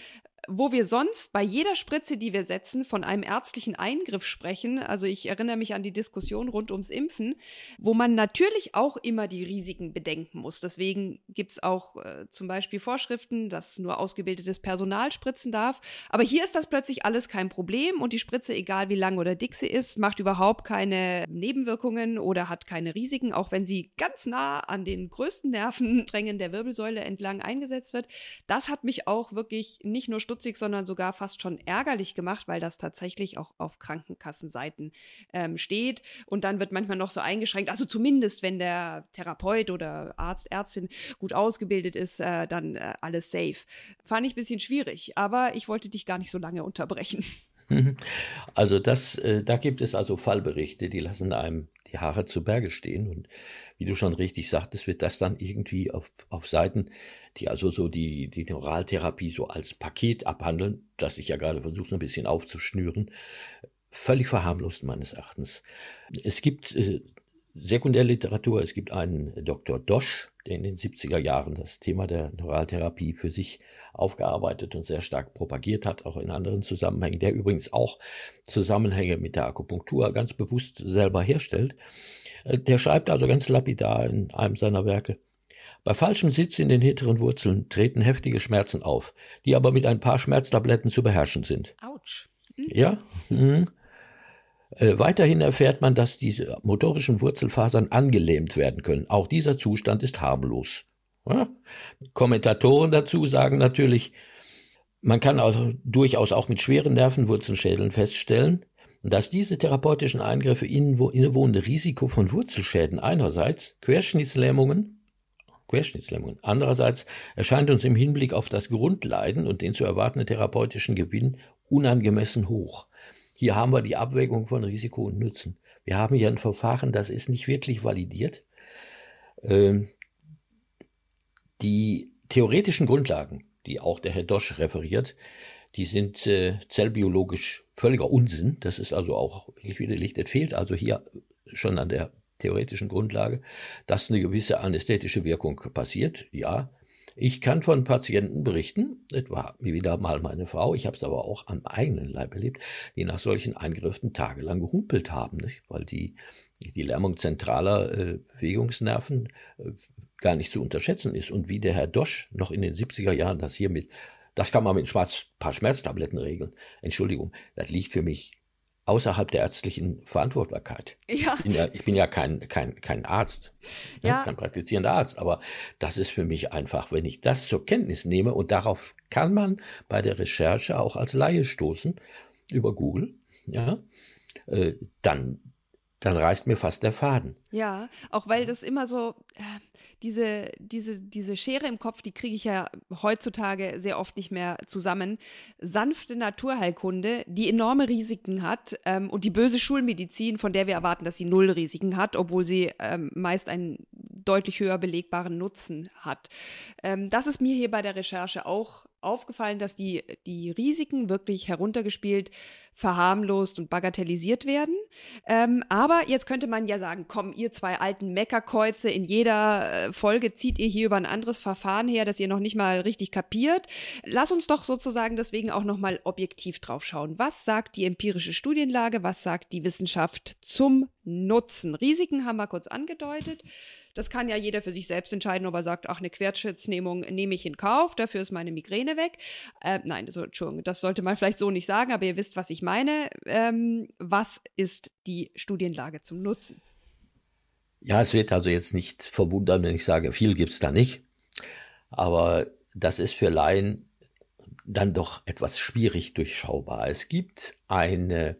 wo wir sonst bei jeder Spritze, die wir setzen, von einem ärztlichen Eingriff sprechen. Also ich erinnere mich an die Diskussion rund ums Impfen, wo man natürlich auch immer die Risiken bedenken muss. Deswegen gibt es auch äh, zum Beispiel Vorschriften, dass nur ausgebildetes Personal spritzen darf. Aber hier ist das plötzlich alles kein Problem und die Spritze, egal wie lang oder dick sie ist, macht überhaupt keine Nebenwirkungen oder hat keine Risiken, auch wenn sie ganz nah an den größten Nervensträngen der Wirbelsäule entlang eingesetzt wird. Das hat mich auch wirklich nicht nur stutzig, sondern sogar fast schon ärgerlich gemacht, weil das tatsächlich auch auf Krankenkassenseiten ähm, steht. Und dann wird manchmal noch so eingeschränkt, also zumindest wenn der Therapeut oder Arzt, Ärztin gut ausgebildet ist, äh, dann äh, alles safe. Fand ich ein bisschen schwierig, aber ich wollte dich gar nicht so lange unterbrechen. *laughs*
Also das, äh, da gibt es also Fallberichte, die lassen einem die Haare zu Berge stehen. Und wie du schon richtig sagtest, wird das dann irgendwie auf, auf Seiten, die also so die, die Neuraltherapie so als Paket abhandeln, das ich ja gerade versuche, so ein bisschen aufzuschnüren, völlig verharmlost meines Erachtens. Es gibt äh, Sekundärliteratur, es gibt einen Dr. Dosch, der in den 70er Jahren das Thema der Neuraltherapie für sich aufgearbeitet und sehr stark propagiert hat, auch in anderen Zusammenhängen, der übrigens auch Zusammenhänge mit der Akupunktur ganz bewusst selber herstellt. Äh, der schreibt also ganz lapidar in einem seiner Werke, bei falschem Sitz in den hinteren Wurzeln treten heftige Schmerzen auf, die aber mit ein paar Schmerztabletten zu beherrschen sind.
Autsch.
Mhm. Ja. Mhm. Äh, weiterhin erfährt man, dass diese motorischen Wurzelfasern angelähmt werden können. Auch dieser Zustand ist harmlos. Ja? Kommentatoren dazu sagen natürlich, man kann also durchaus auch mit schweren Nervenwurzelschädeln feststellen, dass diese therapeutischen Eingriffe innewohnende Risiko von Wurzelschäden einerseits, Querschnittslähmungen, Querschnittslähmungen andererseits erscheint uns im Hinblick auf das Grundleiden und den zu erwartenden therapeutischen Gewinn unangemessen hoch. Hier haben wir die Abwägung von Risiko und Nutzen. Wir haben hier ein Verfahren, das ist nicht wirklich validiert. Ähm, die theoretischen Grundlagen, die auch der Herr Dosch referiert, die sind äh, zellbiologisch völliger Unsinn. Das ist also auch wirklich widerlegt. Es fehlt also hier schon an der theoretischen Grundlage, dass eine gewisse anästhetische Wirkung passiert. Ja, ich kann von Patienten berichten, etwa wieder mal meine Frau, ich habe es aber auch am eigenen Leib erlebt, die nach solchen Eingriffen tagelang gehumpelt haben, nicht? weil die, die Lähmung zentraler äh, Bewegungsnerven äh, gar nicht zu unterschätzen ist. Und wie der Herr Dosch noch in den 70er Jahren das hier mit, das kann man mit ein paar Schmerztabletten regeln. Entschuldigung, das liegt für mich außerhalb der ärztlichen Verantwortbarkeit. Ja. Ich bin ja, ich bin ja kein, kein, kein Arzt, ne, ja. kein praktizierender Arzt, aber das ist für mich einfach, wenn ich das zur Kenntnis nehme und darauf kann man bei der Recherche auch als Laie stoßen über Google, ja, äh, dann, dann reißt mir fast der Faden.
Ja, auch weil das immer so, äh, diese, diese, diese Schere im Kopf, die kriege ich ja heutzutage sehr oft nicht mehr zusammen. Sanfte Naturheilkunde, die enorme Risiken hat ähm, und die böse Schulmedizin, von der wir erwarten, dass sie null Risiken hat, obwohl sie ähm, meist einen deutlich höher belegbaren Nutzen hat. Ähm, das ist mir hier bei der Recherche auch aufgefallen, dass die, die Risiken wirklich heruntergespielt, verharmlost und bagatellisiert werden. Ähm, aber jetzt könnte man ja sagen, komm, ihr zwei alten Meckerkreuze, in jeder äh, Folge zieht ihr hier über ein anderes Verfahren her, das ihr noch nicht mal richtig kapiert. Lass uns doch sozusagen deswegen auch nochmal objektiv drauf schauen. Was sagt die empirische Studienlage? Was sagt die Wissenschaft zum Nutzen? Risiken haben wir kurz angedeutet. Das kann ja jeder für sich selbst entscheiden, ob er sagt, ach, eine Querschnittsnehmung nehme ich in Kauf, dafür ist meine Migräne weg. Äh, nein, so, Entschuldigung, das sollte man *laughs* vielleicht so nicht sagen, aber ihr wisst, was ich meine. Ähm, was ist die Studienlage zum Nutzen?
Ja, es wird also jetzt nicht verwundern, wenn ich sage, viel gibt es da nicht. Aber das ist für Laien dann doch etwas schwierig durchschaubar. Es gibt eine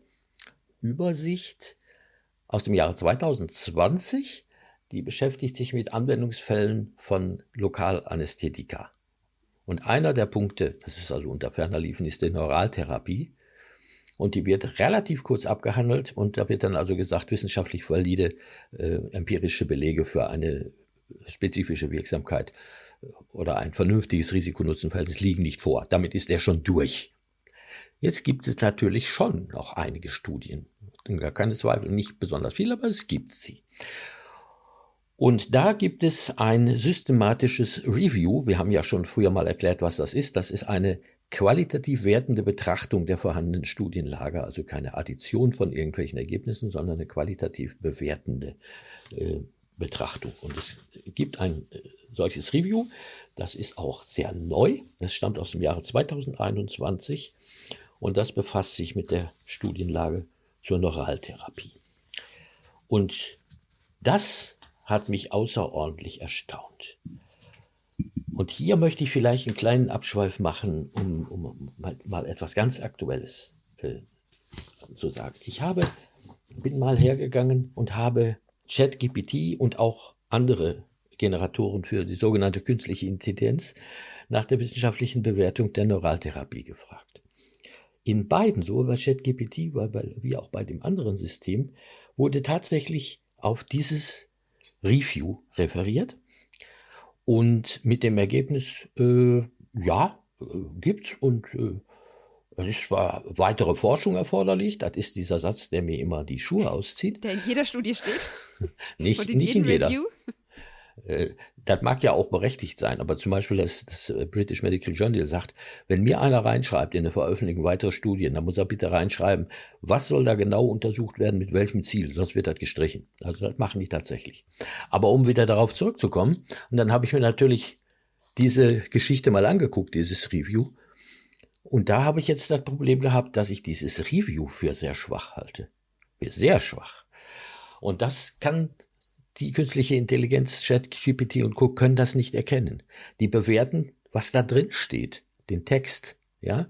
Übersicht aus dem Jahre 2020, die beschäftigt sich mit Anwendungsfällen von Lokalanästhetika. Und einer der Punkte, das ist also unter ferner Liefen, ist die Neuraltherapie. Und die wird relativ kurz abgehandelt und da wird dann also gesagt, wissenschaftlich valide äh, empirische Belege für eine spezifische Wirksamkeit äh, oder ein vernünftiges Risikonutzenverhältnis liegen nicht vor. Damit ist er schon durch. Jetzt gibt es natürlich schon noch einige Studien. Gar keine Zweifel, nicht besonders viele, aber es gibt sie. Und da gibt es ein systematisches Review. Wir haben ja schon früher mal erklärt, was das ist. Das ist eine qualitativ wertende Betrachtung der vorhandenen Studienlage, also keine Addition von irgendwelchen Ergebnissen, sondern eine qualitativ bewertende äh, Betrachtung. Und es gibt ein äh, solches Review, das ist auch sehr neu, das stammt aus dem Jahre 2021 und das befasst sich mit der Studienlage zur Neuraltherapie. Und das hat mich außerordentlich erstaunt. Und hier möchte ich vielleicht einen kleinen Abschweif machen, um, um mal, mal, etwas ganz Aktuelles äh, zu sagen. Ich habe, bin mal hergegangen und habe ChatGPT und auch andere Generatoren für die sogenannte künstliche Intelligenz nach der wissenschaftlichen Bewertung der Neuraltherapie gefragt. In beiden, sowohl bei ChatGPT wie auch bei dem anderen System, wurde tatsächlich auf dieses Review referiert und mit dem Ergebnis, äh, ja, äh, gibt's und äh, es ist zwar weitere Forschung erforderlich, das ist dieser Satz, der mir immer die Schuhe auszieht.
Der in jeder Studie steht. *laughs*
nicht, nicht in jeder. Review? Äh, das mag ja auch berechtigt sein, aber zum Beispiel das, das, British Medical Journal sagt, wenn mir einer reinschreibt in eine Veröffentlichung weiterer Studien, dann muss er bitte reinschreiben, was soll da genau untersucht werden, mit welchem Ziel, sonst wird das gestrichen. Also das machen die tatsächlich. Aber um wieder darauf zurückzukommen, und dann habe ich mir natürlich diese Geschichte mal angeguckt, dieses Review, und da habe ich jetzt das Problem gehabt, dass ich dieses Review für sehr schwach halte. Für sehr schwach. Und das kann die künstliche Intelligenz, ChatGPT und Co. können das nicht erkennen. Die bewerten, was da drin steht, den Text, ja.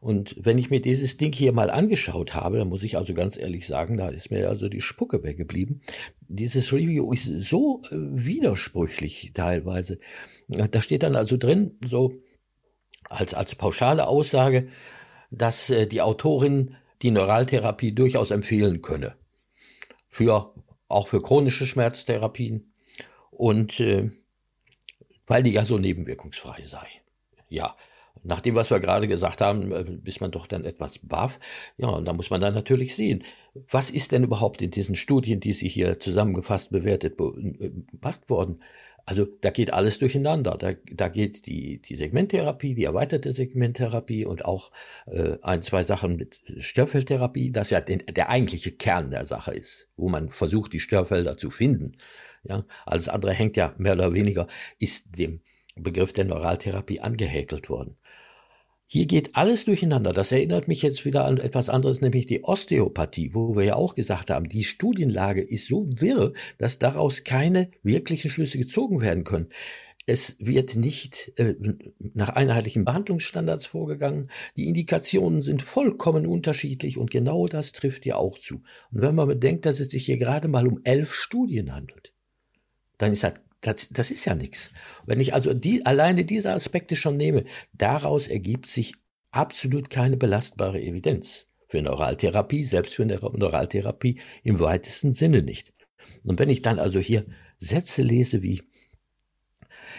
Und wenn ich mir dieses Ding hier mal angeschaut habe, dann muss ich also ganz ehrlich sagen, da ist mir also die Spucke weggeblieben. Dieses Review ist so äh, widersprüchlich teilweise. Da steht dann also drin, so als, als pauschale Aussage, dass äh, die Autorin die Neuraltherapie durchaus empfehlen könne. Für, auch für chronische Schmerztherapien und äh, weil die ja so nebenwirkungsfrei sei. Ja, nach dem, was wir gerade gesagt haben, äh, ist man doch dann etwas baff. Ja, und da muss man dann natürlich sehen, was ist denn überhaupt in diesen Studien, die Sie hier zusammengefasst bewertet äh, gemacht worden? Also da geht alles durcheinander. Da, da geht die, die Segmenttherapie, die erweiterte Segmenttherapie und auch äh, ein, zwei Sachen mit Störfeldtherapie, das ja den, der eigentliche Kern der Sache ist, wo man versucht, die Störfelder zu finden. Ja, alles andere hängt ja mehr oder weniger, ist dem Begriff der Neuraltherapie angehäkelt worden. Hier geht alles durcheinander. Das erinnert mich jetzt wieder an etwas anderes, nämlich die Osteopathie, wo wir ja auch gesagt haben, die Studienlage ist so wirr, dass daraus keine wirklichen Schlüsse gezogen werden können. Es wird nicht äh, nach einheitlichen Behandlungsstandards vorgegangen. Die Indikationen sind vollkommen unterschiedlich und genau das trifft ja auch zu. Und wenn man bedenkt, dass es sich hier gerade mal um elf Studien handelt, dann ist das das, das ist ja nichts. Wenn ich also die, alleine diese Aspekte schon nehme, daraus ergibt sich absolut keine belastbare Evidenz für Neuraltherapie, selbst für Neuraltherapie im weitesten Sinne nicht. Und wenn ich dann also hier Sätze lese wie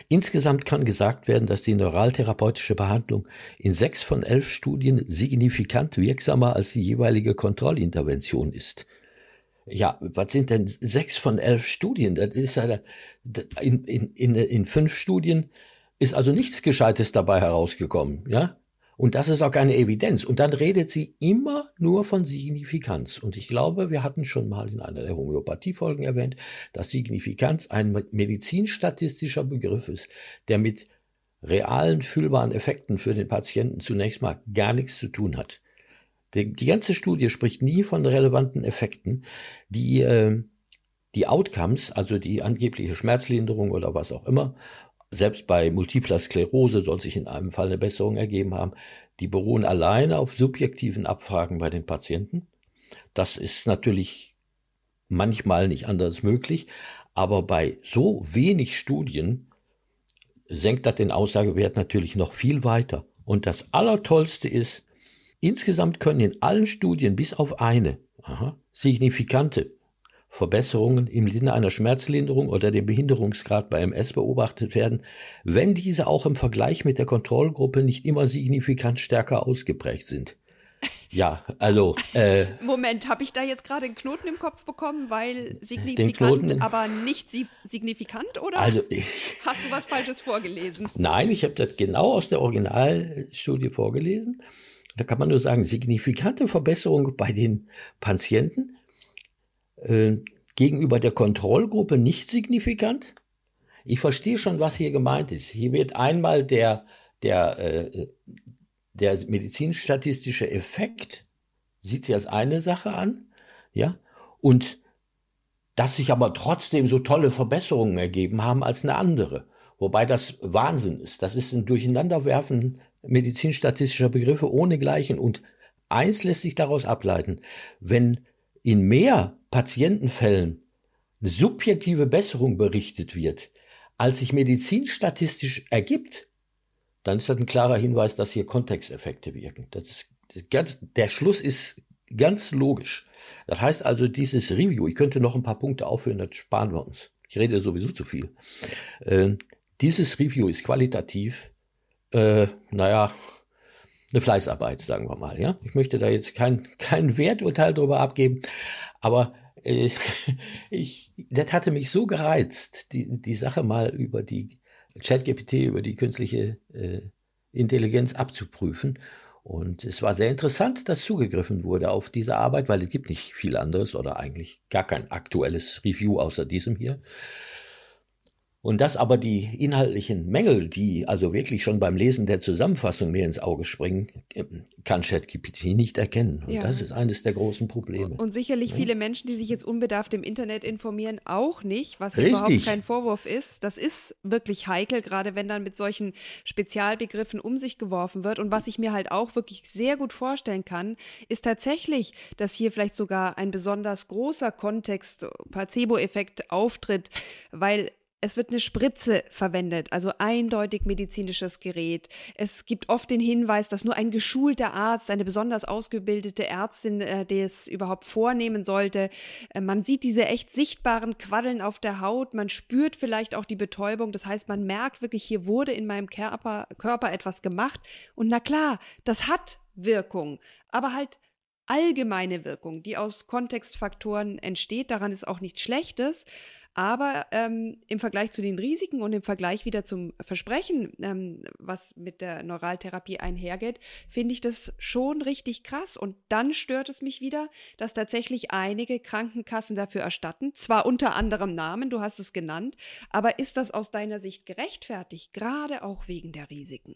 Insgesamt kann gesagt werden, dass die neuraltherapeutische Behandlung in sechs von elf Studien signifikant wirksamer als die jeweilige Kontrollintervention ist. Ja, was sind denn sechs von elf Studien? Das ist ja in, in, in, in fünf Studien ist also nichts Gescheites dabei herausgekommen, ja? Und das ist auch keine Evidenz. Und dann redet sie immer nur von Signifikanz. Und ich glaube, wir hatten schon mal in einer der Homöopathiefolgen erwähnt, dass Signifikanz ein medizinstatistischer Begriff ist, der mit realen, fühlbaren Effekten für den Patienten zunächst mal gar nichts zu tun hat. Die, die ganze Studie spricht nie von relevanten Effekten, die äh, die Outcomes, also die angebliche Schmerzlinderung oder was auch immer, selbst bei multipler Sklerose soll sich in einem Fall eine Besserung ergeben haben, die beruhen alleine auf subjektiven Abfragen bei den Patienten. Das ist natürlich manchmal nicht anders möglich, aber bei so wenig Studien senkt das den Aussagewert natürlich noch viel weiter. Und das Allertollste ist, Insgesamt können in allen Studien bis auf eine aha, signifikante Verbesserungen im Sinne einer Schmerzlinderung oder dem Behinderungsgrad bei MS beobachtet werden, wenn diese auch im Vergleich mit der Kontrollgruppe nicht immer signifikant stärker ausgeprägt sind. *laughs* Ja, also.
Äh, Moment, habe ich da jetzt gerade einen Knoten im Kopf bekommen, weil signifikant, aber nicht signifikant, oder?
Also ich, *laughs*
Hast du was Falsches vorgelesen?
Nein, ich habe das genau aus der Originalstudie vorgelesen. Da kann man nur sagen, signifikante Verbesserung bei den Patienten äh, gegenüber der Kontrollgruppe nicht signifikant. Ich verstehe schon, was hier gemeint ist. Hier wird einmal der, der, äh, der medizinstatistische Effekt, sieht sich als eine Sache an, ja, und dass sich aber trotzdem so tolle Verbesserungen ergeben haben als eine andere. Wobei das Wahnsinn ist. Das ist ein Durcheinanderwerfen medizinstatistischer Begriffe ohnegleichen. Und eins lässt sich daraus ableiten. Wenn in mehr Patientenfällen subjektive Besserung berichtet wird, als sich medizinstatistisch ergibt, dann ist das ein klarer Hinweis, dass hier Kontexteffekte wirken. Das ist ganz, der Schluss ist ganz logisch. Das heißt also, dieses Review, ich könnte noch ein paar Punkte aufführen, das sparen wir uns. Ich rede sowieso zu viel. Äh, dieses Review ist qualitativ äh, naja, eine Fleißarbeit, sagen wir mal. Ja, ich möchte da jetzt kein kein Werturteil darüber abgeben, aber äh, *laughs* ich, das hatte mich so gereizt, die die Sache mal über die ChatGPT, über die künstliche äh, Intelligenz abzuprüfen. Und es war sehr interessant, dass zugegriffen wurde auf diese Arbeit, weil es gibt nicht viel anderes oder eigentlich gar kein aktuelles Review außer diesem hier. Und dass aber die inhaltlichen Mängel, die also wirklich schon beim Lesen der Zusammenfassung mir ins Auge springen, kann ChatGPT nicht erkennen. Und ja. das ist eines der großen Probleme.
Und sicherlich ja. viele Menschen, die sich jetzt unbedarft im Internet informieren, auch nicht, was Richtig. überhaupt kein Vorwurf ist. Das ist wirklich heikel, gerade wenn dann mit solchen Spezialbegriffen um sich geworfen wird. Und was ich mir halt auch wirklich sehr gut vorstellen kann, ist tatsächlich, dass hier vielleicht sogar ein besonders großer Kontext, Placebo-Effekt auftritt, weil es wird eine Spritze verwendet, also eindeutig medizinisches Gerät. Es gibt oft den Hinweis, dass nur ein geschulter Arzt, eine besonders ausgebildete Ärztin, äh, das überhaupt vornehmen sollte. Äh, man sieht diese echt sichtbaren Quaddeln auf der Haut, man spürt vielleicht auch die Betäubung. Das heißt, man merkt wirklich, hier wurde in meinem Körper, Körper etwas gemacht. Und na klar, das hat Wirkung, aber halt allgemeine Wirkung, die aus Kontextfaktoren entsteht. Daran ist auch nichts Schlechtes. Aber ähm, im Vergleich zu den Risiken und im Vergleich wieder zum Versprechen, ähm, was mit der Neuraltherapie einhergeht, finde ich das schon richtig krass. Und dann stört es mich wieder, dass tatsächlich einige Krankenkassen dafür erstatten. Zwar unter anderem Namen, du hast es genannt, aber ist das aus deiner Sicht gerechtfertigt, gerade auch wegen der Risiken?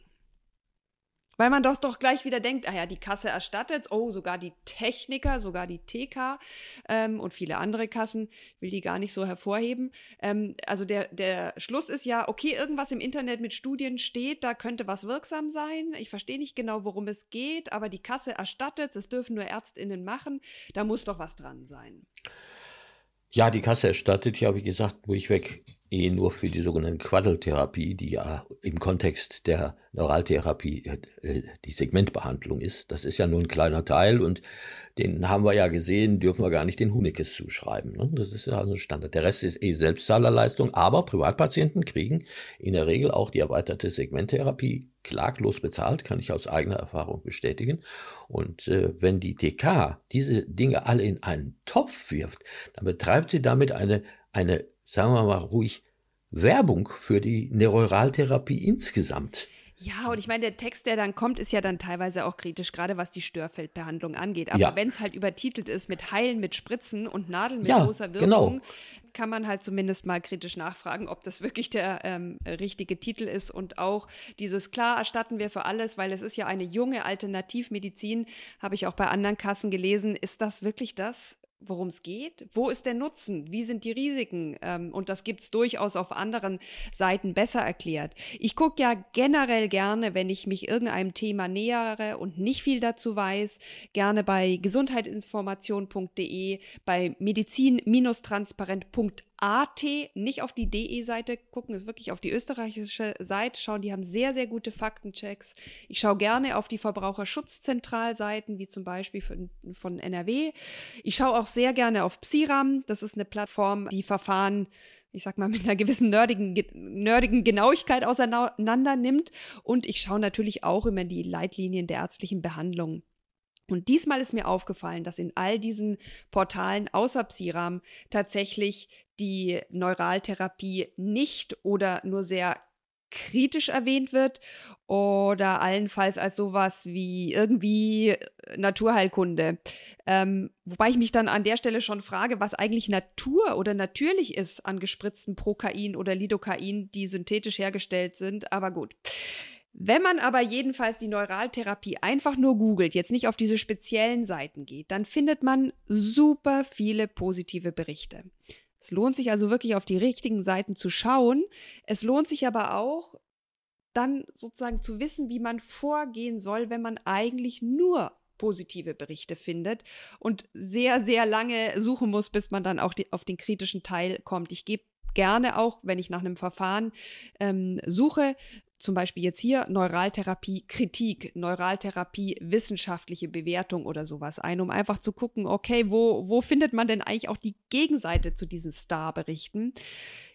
Weil man doch doch gleich wieder denkt, ah ja, die Kasse erstattet, oh, sogar die Techniker, sogar die TK ähm, und viele andere Kassen, will die gar nicht so hervorheben. Ähm, also der, der Schluss ist ja, okay, irgendwas im Internet mit Studien steht, da könnte was wirksam sein. Ich verstehe nicht genau, worum es geht, aber die Kasse erstattet, es dürfen nur ÄrztInnen machen, da muss doch was dran sein.
Ja, die Kasse erstattet ja, wie gesagt, durchweg eh nur für die sogenannte Quaddeltherapie, die ja im Kontext der Neuraltherapie äh, die Segmentbehandlung ist. Das ist ja nur ein kleiner Teil und den haben wir ja gesehen, dürfen wir gar nicht den Hunikes zuschreiben. Ne? Das ist ja also ein Standard. Der Rest ist eh Selbstzahlerleistung, aber Privatpatienten kriegen in der Regel auch die erweiterte Segmenttherapie klaglos bezahlt, kann ich aus eigener Erfahrung bestätigen. Und äh, wenn die TK diese Dinge alle in einen Topf wirft, dann betreibt sie damit eine, eine sagen wir mal ruhig, Werbung für die Neuraltherapie insgesamt.
Ja, und ich meine, der Text, der dann kommt, ist ja dann teilweise auch kritisch, gerade was die Störfeldbehandlung angeht. Aber ja. wenn es halt übertitelt ist mit Heilen, mit Spritzen und Nadeln mit ja, großer Wirkung, genau. kann man halt zumindest mal kritisch nachfragen, ob das wirklich der ähm, richtige Titel ist. Und auch dieses klar erstatten wir für alles, weil es ist ja eine junge Alternativmedizin, habe ich auch bei anderen Kassen gelesen. Ist das wirklich das? Worum es geht. Wo ist der Nutzen? Wie sind die Risiken? Ähm, und das gibt's durchaus auf anderen Seiten besser erklärt. Ich gucke ja generell gerne, wenn ich mich irgendeinem Thema nähere und nicht viel dazu weiß, gerne bei gesundheitsinformation.de, bei medizin-transparent.de AT, nicht auf die DE-Seite gucken, ist wirklich auf die österreichische Seite schauen. Die haben sehr, sehr gute Faktenchecks. Ich schaue gerne auf die Verbraucherschutzzentralseiten, wie zum Beispiel von, von NRW. Ich schaue auch sehr gerne auf Psiram. Das ist eine Plattform, die Verfahren ich sag mal, mit einer gewissen nerdigen, nerdigen Genauigkeit auseinander nimmt. Und ich schaue natürlich auch immer die Leitlinien der ärztlichen Behandlung. Und diesmal ist mir aufgefallen, dass in all diesen Portalen außer Psiram tatsächlich die Neuraltherapie nicht oder nur sehr kritisch erwähnt wird oder allenfalls als sowas wie irgendwie Naturheilkunde. Ähm, wobei ich mich dann an der Stelle schon frage, was eigentlich Natur oder natürlich ist an gespritzten Prokain oder Lidocain, die synthetisch hergestellt sind. Aber gut. Wenn man aber jedenfalls die Neuraltherapie einfach nur googelt, jetzt nicht auf diese speziellen Seiten geht, dann findet man super viele positive Berichte. Es lohnt sich also wirklich auf die richtigen Seiten zu schauen. Es lohnt sich aber auch, dann sozusagen zu wissen, wie man vorgehen soll, wenn man eigentlich nur positive Berichte findet und sehr, sehr lange suchen muss, bis man dann auch die, auf den kritischen Teil kommt. Ich gebe gerne auch, wenn ich nach einem Verfahren ähm, suche, zum Beispiel jetzt hier Neuraltherapie Kritik, Neuraltherapie wissenschaftliche Bewertung oder sowas ein, um einfach zu gucken, okay, wo, wo findet man denn eigentlich auch die Gegenseite zu diesen Star-Berichten?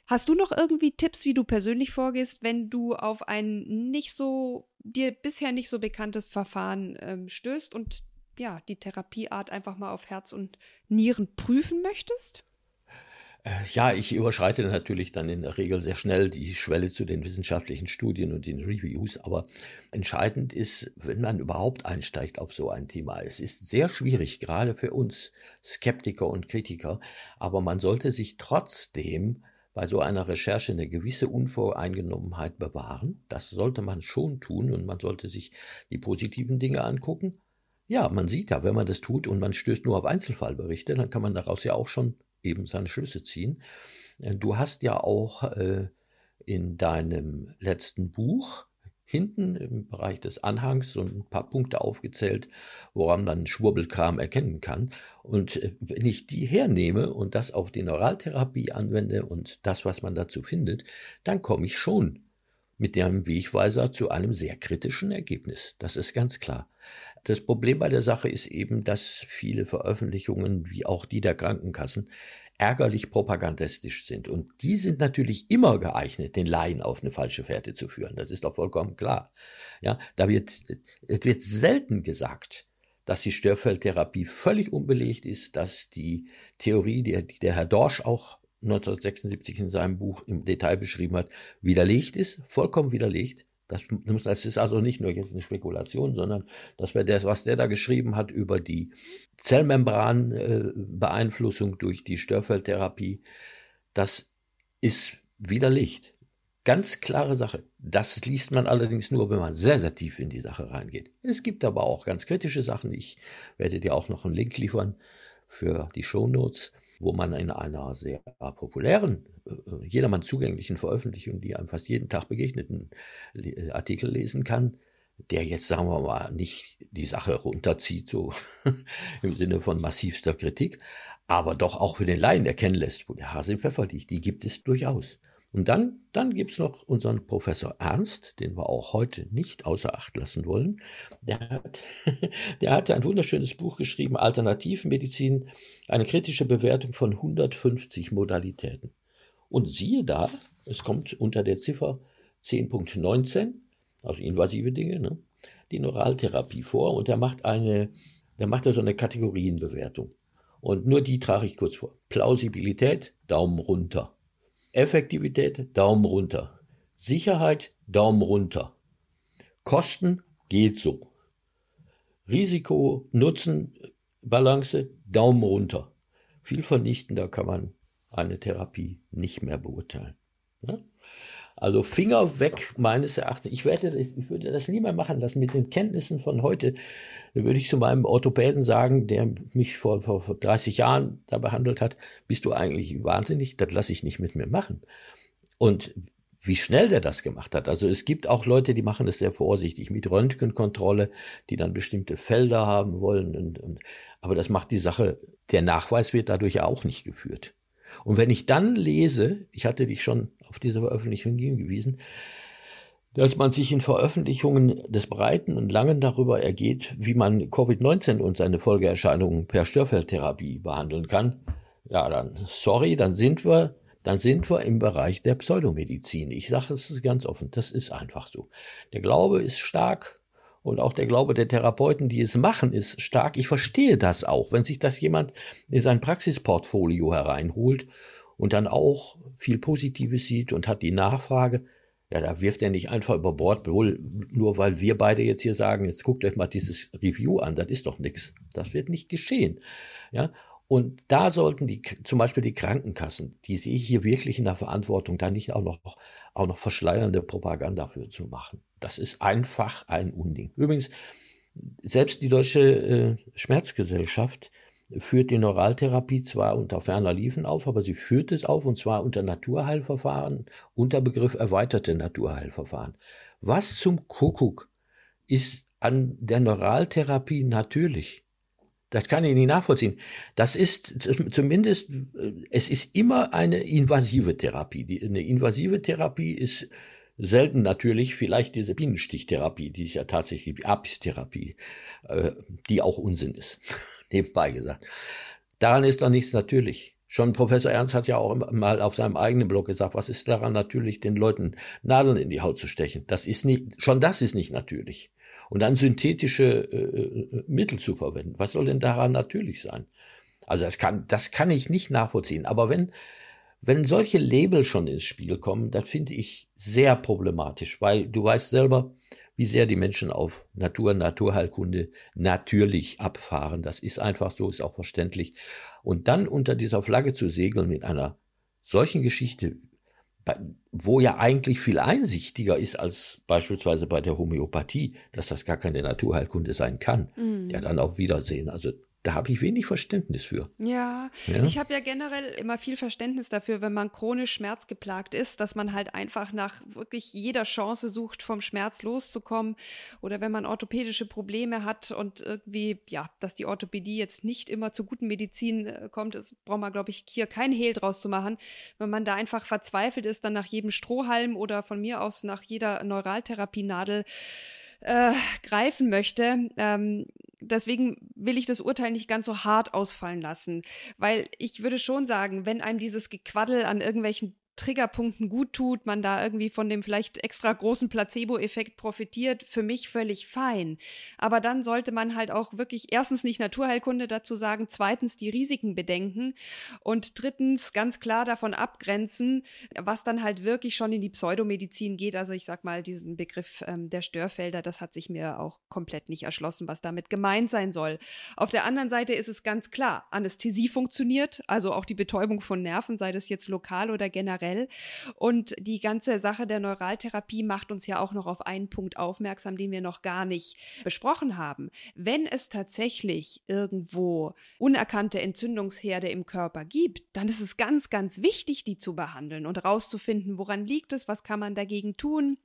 Hast du noch irgendwie Tipps, wie du persönlich vorgehst, wenn du auf ein nicht so, dir bisher nicht so bekanntes Verfahren ähm, stößt und ja, die Therapieart einfach mal auf Herz und Nieren prüfen möchtest?
Äh, ja, ich überschreite natürlich dann in der Regel sehr schnell die Schwelle zu den wissenschaftlichen Studien und den Reviews, aber entscheidend ist, wenn man überhaupt einsteigt auf so ein Thema. Es ist sehr schwierig, gerade für uns Skeptiker und Kritiker, aber man sollte sich trotzdem bei so einer Recherche eine gewisse Unvoreingenommenheit bewahren. Das sollte man schon tun und man sollte sich die positiven Dinge angucken. Ja, man sieht ja, wenn man das tut und man stößt nur auf Einzelfallberichte, dann kann man daraus ja auch schon eben seine Schlüsse ziehen. Äh, du hast ja auch äh, in deinem letzten Buch hinten im Bereich des Anhangs so ein paar Punkte aufgezählt, woran man Schwurbelkram erkennen kann. Und äh, wenn ich die hernehme und das auf die Neuraltherapie anwende und das, was man dazu findet, dann komme ich schon mit dem Wegweiser zu einem sehr kritischen Ergebnis. Das ist ganz klar. Das Problem bei der Sache ist eben, dass viele Veröffentlichungen, wie auch die der Krankenkassen, ärgerlich propagandistisch sind. Und die sind natürlich immer geeignet, den Laien auf eine falsche Fährte zu führen. Das ist doch vollkommen klar. Ja, da wird, es wird selten gesagt, dass die Störfeldtherapie völlig unbelegt ist, dass die Theorie, die, die der Herr Dorsch auch 1976 in seinem Buch im Detail beschrieben hat, widerlegt ist, vollkommen widerlegt. Das, das ist also nicht nur jetzt eine Spekulation, sondern das, was der da geschrieben hat über die Zellmembranbeeinflussung durch die Störfeldtherapie, das ist widerlegt. Ganz klare Sache. Das liest man allerdings nur, wenn man sehr, sehr tief in die Sache reingeht. Es gibt aber auch ganz kritische Sachen. Ich werde dir auch noch einen Link liefern für die Shownotes, wo man in einer sehr populären äh, jedermann zugänglichen Veröffentlichung, die einem fast jeden Tag begegneten äh, Artikel lesen kann, der jetzt, sagen wir mal, nicht die Sache runterzieht, so *laughs* im Sinne von massivster Kritik, aber doch auch für den Laien erkennen lässt, wo der Hase im Pfeffer liegt. Die gibt es durchaus. Und dann, dann gibt's noch unseren Professor Ernst, den wir auch heute nicht außer Acht lassen wollen. Der hat, *laughs* der hatte ein wunderschönes Buch geschrieben, Alternativmedizin, eine kritische Bewertung von 150 Modalitäten. Und siehe da, es kommt unter der Ziffer 10.19, also invasive Dinge, ne, die Neuraltherapie vor und er macht eine, der macht da so eine Kategorienbewertung. Und nur die trage ich kurz vor. Plausibilität, Daumen runter. Effektivität, Daumen runter. Sicherheit, Daumen runter. Kosten, geht so. Risiko-Nutzen-Balance, Daumen runter. Viel vernichtender kann man eine Therapie nicht mehr beurteilen. Ja? Also Finger weg, meines Erachtens. Ich, werde, ich würde das nie mehr machen lassen mit den Kenntnissen von heute. Da würde ich zu meinem Orthopäden sagen, der mich vor, vor, vor 30 Jahren da behandelt hat, bist du eigentlich wahnsinnig? Das lasse ich nicht mit mir machen. Und wie schnell der das gemacht hat. Also es gibt auch Leute, die machen das sehr vorsichtig mit Röntgenkontrolle, die dann bestimmte Felder haben wollen. Und, und, aber das macht die Sache, der Nachweis wird dadurch auch nicht geführt. Und wenn ich dann lese, ich hatte dich schon auf diese Veröffentlichung hingewiesen, dass man sich in Veröffentlichungen des Breiten und Langen darüber ergeht, wie man Covid-19 und seine Folgeerscheinungen per Störfeldtherapie behandeln kann. Ja, dann, sorry, dann sind wir, dann sind wir im Bereich der Pseudomedizin. Ich sage es ganz offen, das ist einfach so. Der Glaube ist stark, und auch der Glaube der Therapeuten, die es machen, ist stark. Ich verstehe das auch, wenn sich das jemand in sein Praxisportfolio hereinholt und dann auch viel Positives sieht und hat die Nachfrage. Ja, da wirft er nicht einfach über Bord, nur weil wir beide jetzt hier sagen, jetzt guckt euch mal dieses Review an, das ist doch nichts. Das wird nicht geschehen. Ja, und da sollten die, zum Beispiel die Krankenkassen, die sehe ich hier wirklich in der Verantwortung, da nicht auch noch, auch noch verschleiernde Propaganda für zu machen. Das ist einfach ein Unding. Übrigens, selbst die Deutsche äh, Schmerzgesellschaft führt die Neuraltherapie zwar unter ferner Liefen auf, aber sie führt es auf und zwar unter Naturheilverfahren, unter Begriff erweiterte Naturheilverfahren. Was zum Kuckuck ist an der Neuraltherapie natürlich? Das kann ich nicht nachvollziehen. Das ist zumindest, es ist immer eine invasive Therapie. eine invasive Therapie ist selten natürlich vielleicht diese Bienenstichtherapie, die ist ja tatsächlich die Apis-Therapie, äh, die auch Unsinn ist, *laughs* nebenbei gesagt. Daran ist doch nichts natürlich. Schon Professor Ernst hat ja auch mal auf seinem eigenen Blog gesagt, was ist daran natürlich, den Leuten Nadeln in die Haut zu stechen? Das ist nicht, schon das ist nicht natürlich und dann synthetische äh, äh, Mittel zu verwenden. Was soll denn daran natürlich sein? Also das kann, das kann ich nicht nachvollziehen. Aber wenn, wenn solche Label schon ins Spiel kommen, das finde ich sehr problematisch, weil du weißt selber, wie sehr die Menschen auf Natur, Naturheilkunde natürlich abfahren. Das ist einfach so, ist auch verständlich. Und dann unter dieser Flagge zu segeln mit einer solchen Geschichte wo ja eigentlich viel einsichtiger ist als beispielsweise bei der Homöopathie, dass das gar keine Naturheilkunde sein kann. Mhm. Ja, dann auch Wiedersehen. Also da habe ich wenig Verständnis für.
Ja, ja? ich habe ja generell immer viel Verständnis dafür, wenn man chronisch schmerzgeplagt ist, dass man halt einfach nach wirklich jeder Chance sucht, vom Schmerz loszukommen. Oder wenn man orthopädische Probleme hat und irgendwie, ja, dass die Orthopädie jetzt nicht immer zu guten Medizin äh, kommt, das braucht man, glaube ich, hier kein Hehl draus zu machen. Wenn man da einfach verzweifelt ist, dann nach jedem Strohhalm oder von mir aus nach jeder Neuraltherapienadel äh, greifen möchte. Ähm, deswegen will ich das Urteil nicht ganz so hart ausfallen lassen, weil ich würde schon sagen, wenn einem dieses Gequaddel an irgendwelchen Triggerpunkten gut tut, man da irgendwie von dem vielleicht extra großen Placebo-Effekt profitiert, für mich völlig fein. Aber dann sollte man halt auch wirklich erstens nicht Naturheilkunde dazu sagen, zweitens die Risiken bedenken und drittens ganz klar davon abgrenzen, was dann halt wirklich schon in die Pseudomedizin geht. Also ich sag mal, diesen Begriff ähm, der Störfelder, das hat sich mir auch komplett nicht erschlossen, was damit gemeint sein soll. Auf der anderen Seite ist es ganz klar, Anästhesie funktioniert, also auch die Betäubung von Nerven, sei das jetzt lokal oder generell generell. Und die ganze Sache der Neuraltherapie macht uns ja auch noch auf einen Punkt aufmerksam, den wir noch gar nicht besprochen haben. Wenn es tatsächlich irgendwo unerkannte Entzündungsherde im Körper gibt, dann ist es ganz, ganz wichtig, die zu behandeln und herauszufinden, woran liegt es, was kann man dagegen tun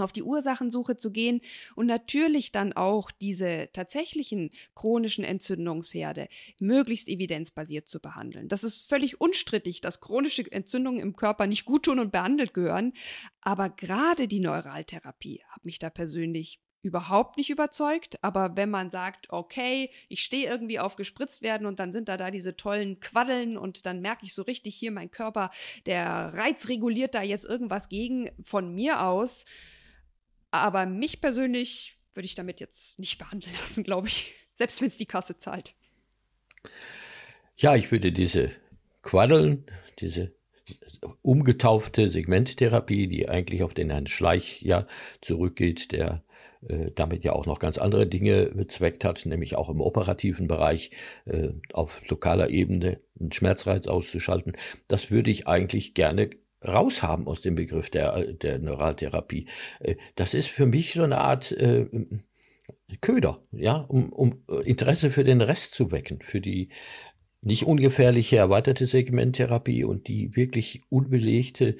auf die Ursachensuche zu gehen und natürlich dann auch diese tatsächlichen chronischen Entzündungsherde möglichst evidenzbasiert zu behandeln. Das ist völlig unstrittig, dass chronische Entzündungen im Körper nicht gut tun und behandelt gehören. Aber gerade die Neuraltherapie hat mich da persönlich überhaupt nicht überzeugt. Aber wenn man sagt, okay, ich stehe irgendwie auf gespritzt werden und dann sind da da diese tollen Quaddeln und dann merke ich so richtig hier mein Körper, der Reiz reguliert da jetzt irgendwas gegen von mir aus, aber mich persönlich würde ich damit jetzt nicht behandeln lassen, glaube ich. *laughs* Selbst wenn es die Kasse zahlt.
Ja, ich würde diese Quaddeln, diese umgetaufte Segmenttherapie, die eigentlich auf den Herrn Schleich ja zurückgeht, der äh, damit ja auch noch ganz andere Dinge bezweckt hat, nämlich auch im operativen Bereich äh, auf lokaler Ebene einen Schmerzreiz auszuschalten. Das würde ich eigentlich gerne raushaben aus dem Begriff der, der Neuraltherapie. Äh, das ist für mich so eine Art äh, Köder, ja, um, um Interesse für den Rest zu wecken, für die nicht ungefährliche erweiterte Segmenttherapie und die wirklich unbelegte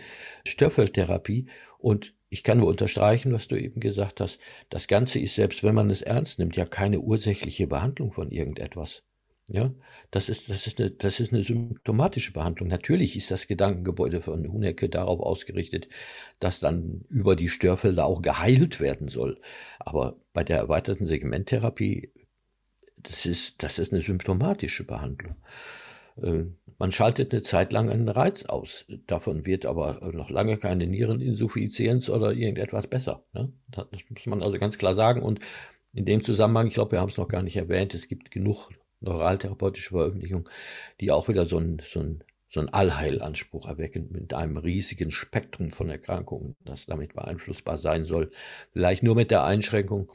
Störfeldtherapie. Und ich kann nur unterstreichen, was du eben gesagt hast. Das Ganze ist, selbst wenn man es ernst nimmt, ja keine ursächliche Behandlung von irgendetwas. Ja, das ist, das ist eine, das ist eine symptomatische Behandlung. Natürlich ist das Gedankengebäude von Hunecke darauf ausgerichtet, dass dann über die Störfelder auch geheilt werden soll. Aber bei der erweiterten Segmenttherapie, das ist, das ist eine symptomatische Behandlung. Äh, man schaltet eine Zeit lang einen Reiz aus. Davon wird aber noch lange keine Niereninsuffizienz oder irgendetwas besser. Ne? Das muss man also ganz klar sagen. Und in dem Zusammenhang, ich glaube, wir haben es noch gar nicht erwähnt, es gibt genug neuraltherapeutische Veröffentlichung, die auch wieder so ein, so ein, so ein Allheilanspruch erwecken mit einem riesigen Spektrum von Erkrankungen, das damit beeinflussbar sein soll. Vielleicht nur mit der Einschränkung,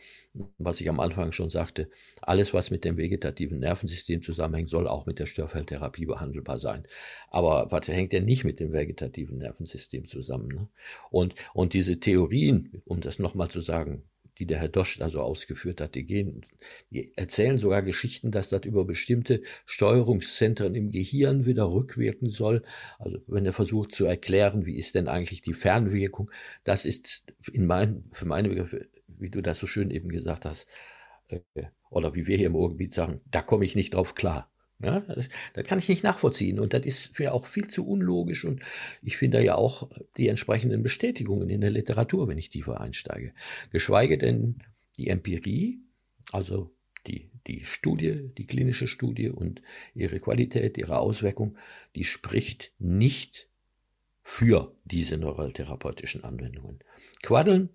was ich am Anfang schon sagte, alles, was mit dem vegetativen Nervensystem zusammenhängt, soll auch mit der Störfeldtherapie behandelbar sein. Aber was hängt denn nicht mit dem vegetativen Nervensystem zusammen? Ne? Und, und diese Theorien, um das nochmal zu sagen, die der Herr Dosch da so ausgeführt hat, die gehen, die erzählen sogar Geschichten, dass das über bestimmte Steuerungszentren im Gehirn wieder rückwirken soll. Also wenn er versucht zu erklären, wie ist denn eigentlich die Fernwirkung, das ist in mein, für meine Begriffe, wie du das so schön eben gesagt hast, äh, oder wie wir hier im Ruhrgebiet sagen, da komme ich nicht drauf klar. Ja, das, das, kann ich nicht nachvollziehen und das ist für auch viel zu unlogisch und ich finde ja auch die entsprechenden Bestätigungen in der Literatur, wenn ich tiefer einsteige. Geschweige denn die Empirie, also die, die Studie, die klinische Studie und ihre Qualität, ihre Auswirkung, die spricht nicht für diese neuraltherapeutischen Anwendungen. Quaddeln,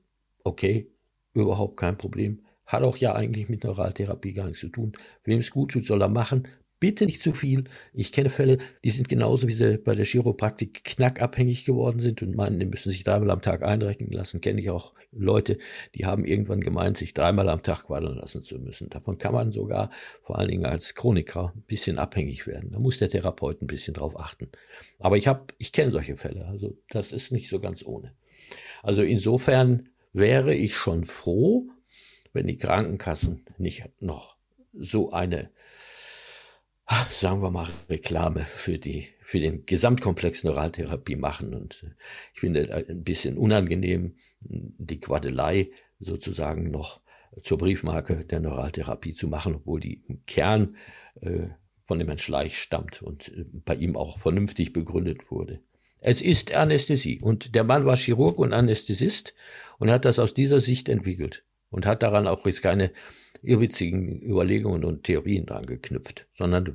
okay, überhaupt kein Problem. Hat auch ja eigentlich mit Neuraltherapie gar nichts zu tun. Wem es gut tut, soll er machen. Bitte nicht zu viel. Ich kenne Fälle, die sind genauso wie sie bei der Chiropraktik knackabhängig geworden sind und meinen, die müssen sich dreimal am Tag einrechnen lassen. Kenne ich auch Leute, die haben irgendwann gemeint, sich dreimal am Tag quaddeln lassen zu müssen. Davon kann man sogar, vor allen Dingen als Chroniker, ein bisschen abhängig werden. Da muss der Therapeut ein bisschen drauf achten. Aber ich habe, ich kenne solche Fälle. Also das ist nicht so ganz ohne. Also insofern wäre ich schon froh, wenn die Krankenkassen nicht noch so eine sagen wir mal, Reklame für die, für den Gesamtkomplex Neuraltherapie machen. Und äh, ich finde ein bisschen unangenehm, die Quadelei sozusagen noch zur Briefmarke der Neuraltherapie zu machen, obwohl die im Kern äh, von dem Herrn Schleich stammt und äh, bei ihm auch vernünftig begründet wurde. Es ist Anästhesie und der Mann war Chirurg und Anästhesist und hat das aus dieser Sicht entwickelt und hat daran auch jetzt keine irrwitzigen Überlegungen und Theorien dran geknüpft, sondern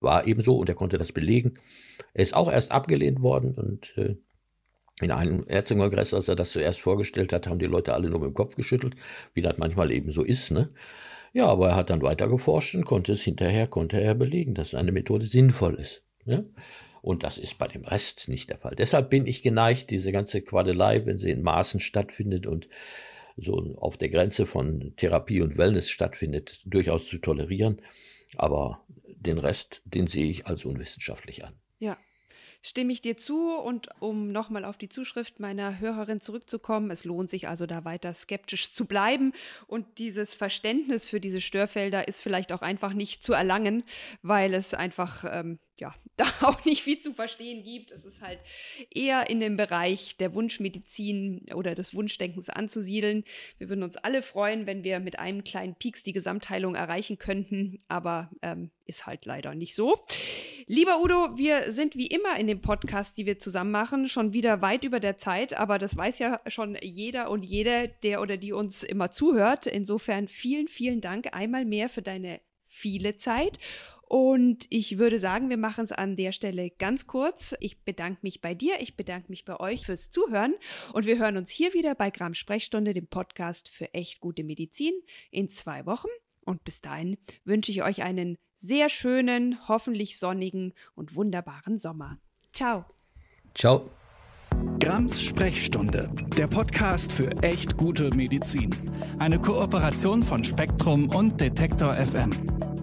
war eben so und er konnte das belegen. Er ist auch erst abgelehnt worden und äh, in einem Ärztekongress, als er das zuerst vorgestellt hat, haben die Leute alle nur mit dem Kopf geschüttelt, wie das manchmal eben so ist. Ne? Ja, aber er hat dann weiter geforscht und konnte es hinterher, konnte er belegen, dass seine Methode sinnvoll ist. Ja? Und das ist bei dem Rest nicht der Fall. Deshalb bin ich geneigt, diese ganze Quadelei, wenn sie in Maßen stattfindet und so auf der Grenze von Therapie und Wellness stattfindet, durchaus zu tolerieren. Aber den Rest, den sehe ich als unwissenschaftlich an.
Ja, stimme ich dir zu. Und um nochmal auf die Zuschrift meiner Hörerin zurückzukommen, es lohnt sich also da weiter skeptisch zu bleiben. Und dieses Verständnis für diese Störfelder ist vielleicht auch einfach nicht zu erlangen, weil es einfach ähm, ja, *laughs* da auch nicht viel zu verstehen gibt. Es ist halt eher in dem Bereich der Wunschmedizin oder des Wunschdenkens anzusiedeln. Wir würden uns alle freuen, wenn wir mit einem kleinen Pieks die Gesamtheilung erreichen könnten, aber ähm, ist halt leider nicht so. Lieber Udo, wir sind wie immer in dem Podcast, die wir zusammen machen, schon wieder weit über der Zeit, aber das weiß ja schon jeder und jede, der oder die uns immer zuhört. Insofern vielen, vielen Dank einmal mehr für deine viele Zeit und ich würde sagen, wir machen es an der Stelle ganz kurz. Ich bedanke mich bei dir, ich bedanke mich bei euch fürs Zuhören und wir hören uns hier wieder bei Gramm Sprechstunde, dem Podcast für echt gute Medizin, in zwei Wochen. Und bis dahin wünsche ich euch einen sehr schönen, hoffentlich sonnigen und wunderbaren Sommer. Ciao.
Ciao.
Grams Sprechstunde, der Podcast für echt gute Medizin. Eine Kooperation von Spektrum und Detektor FM.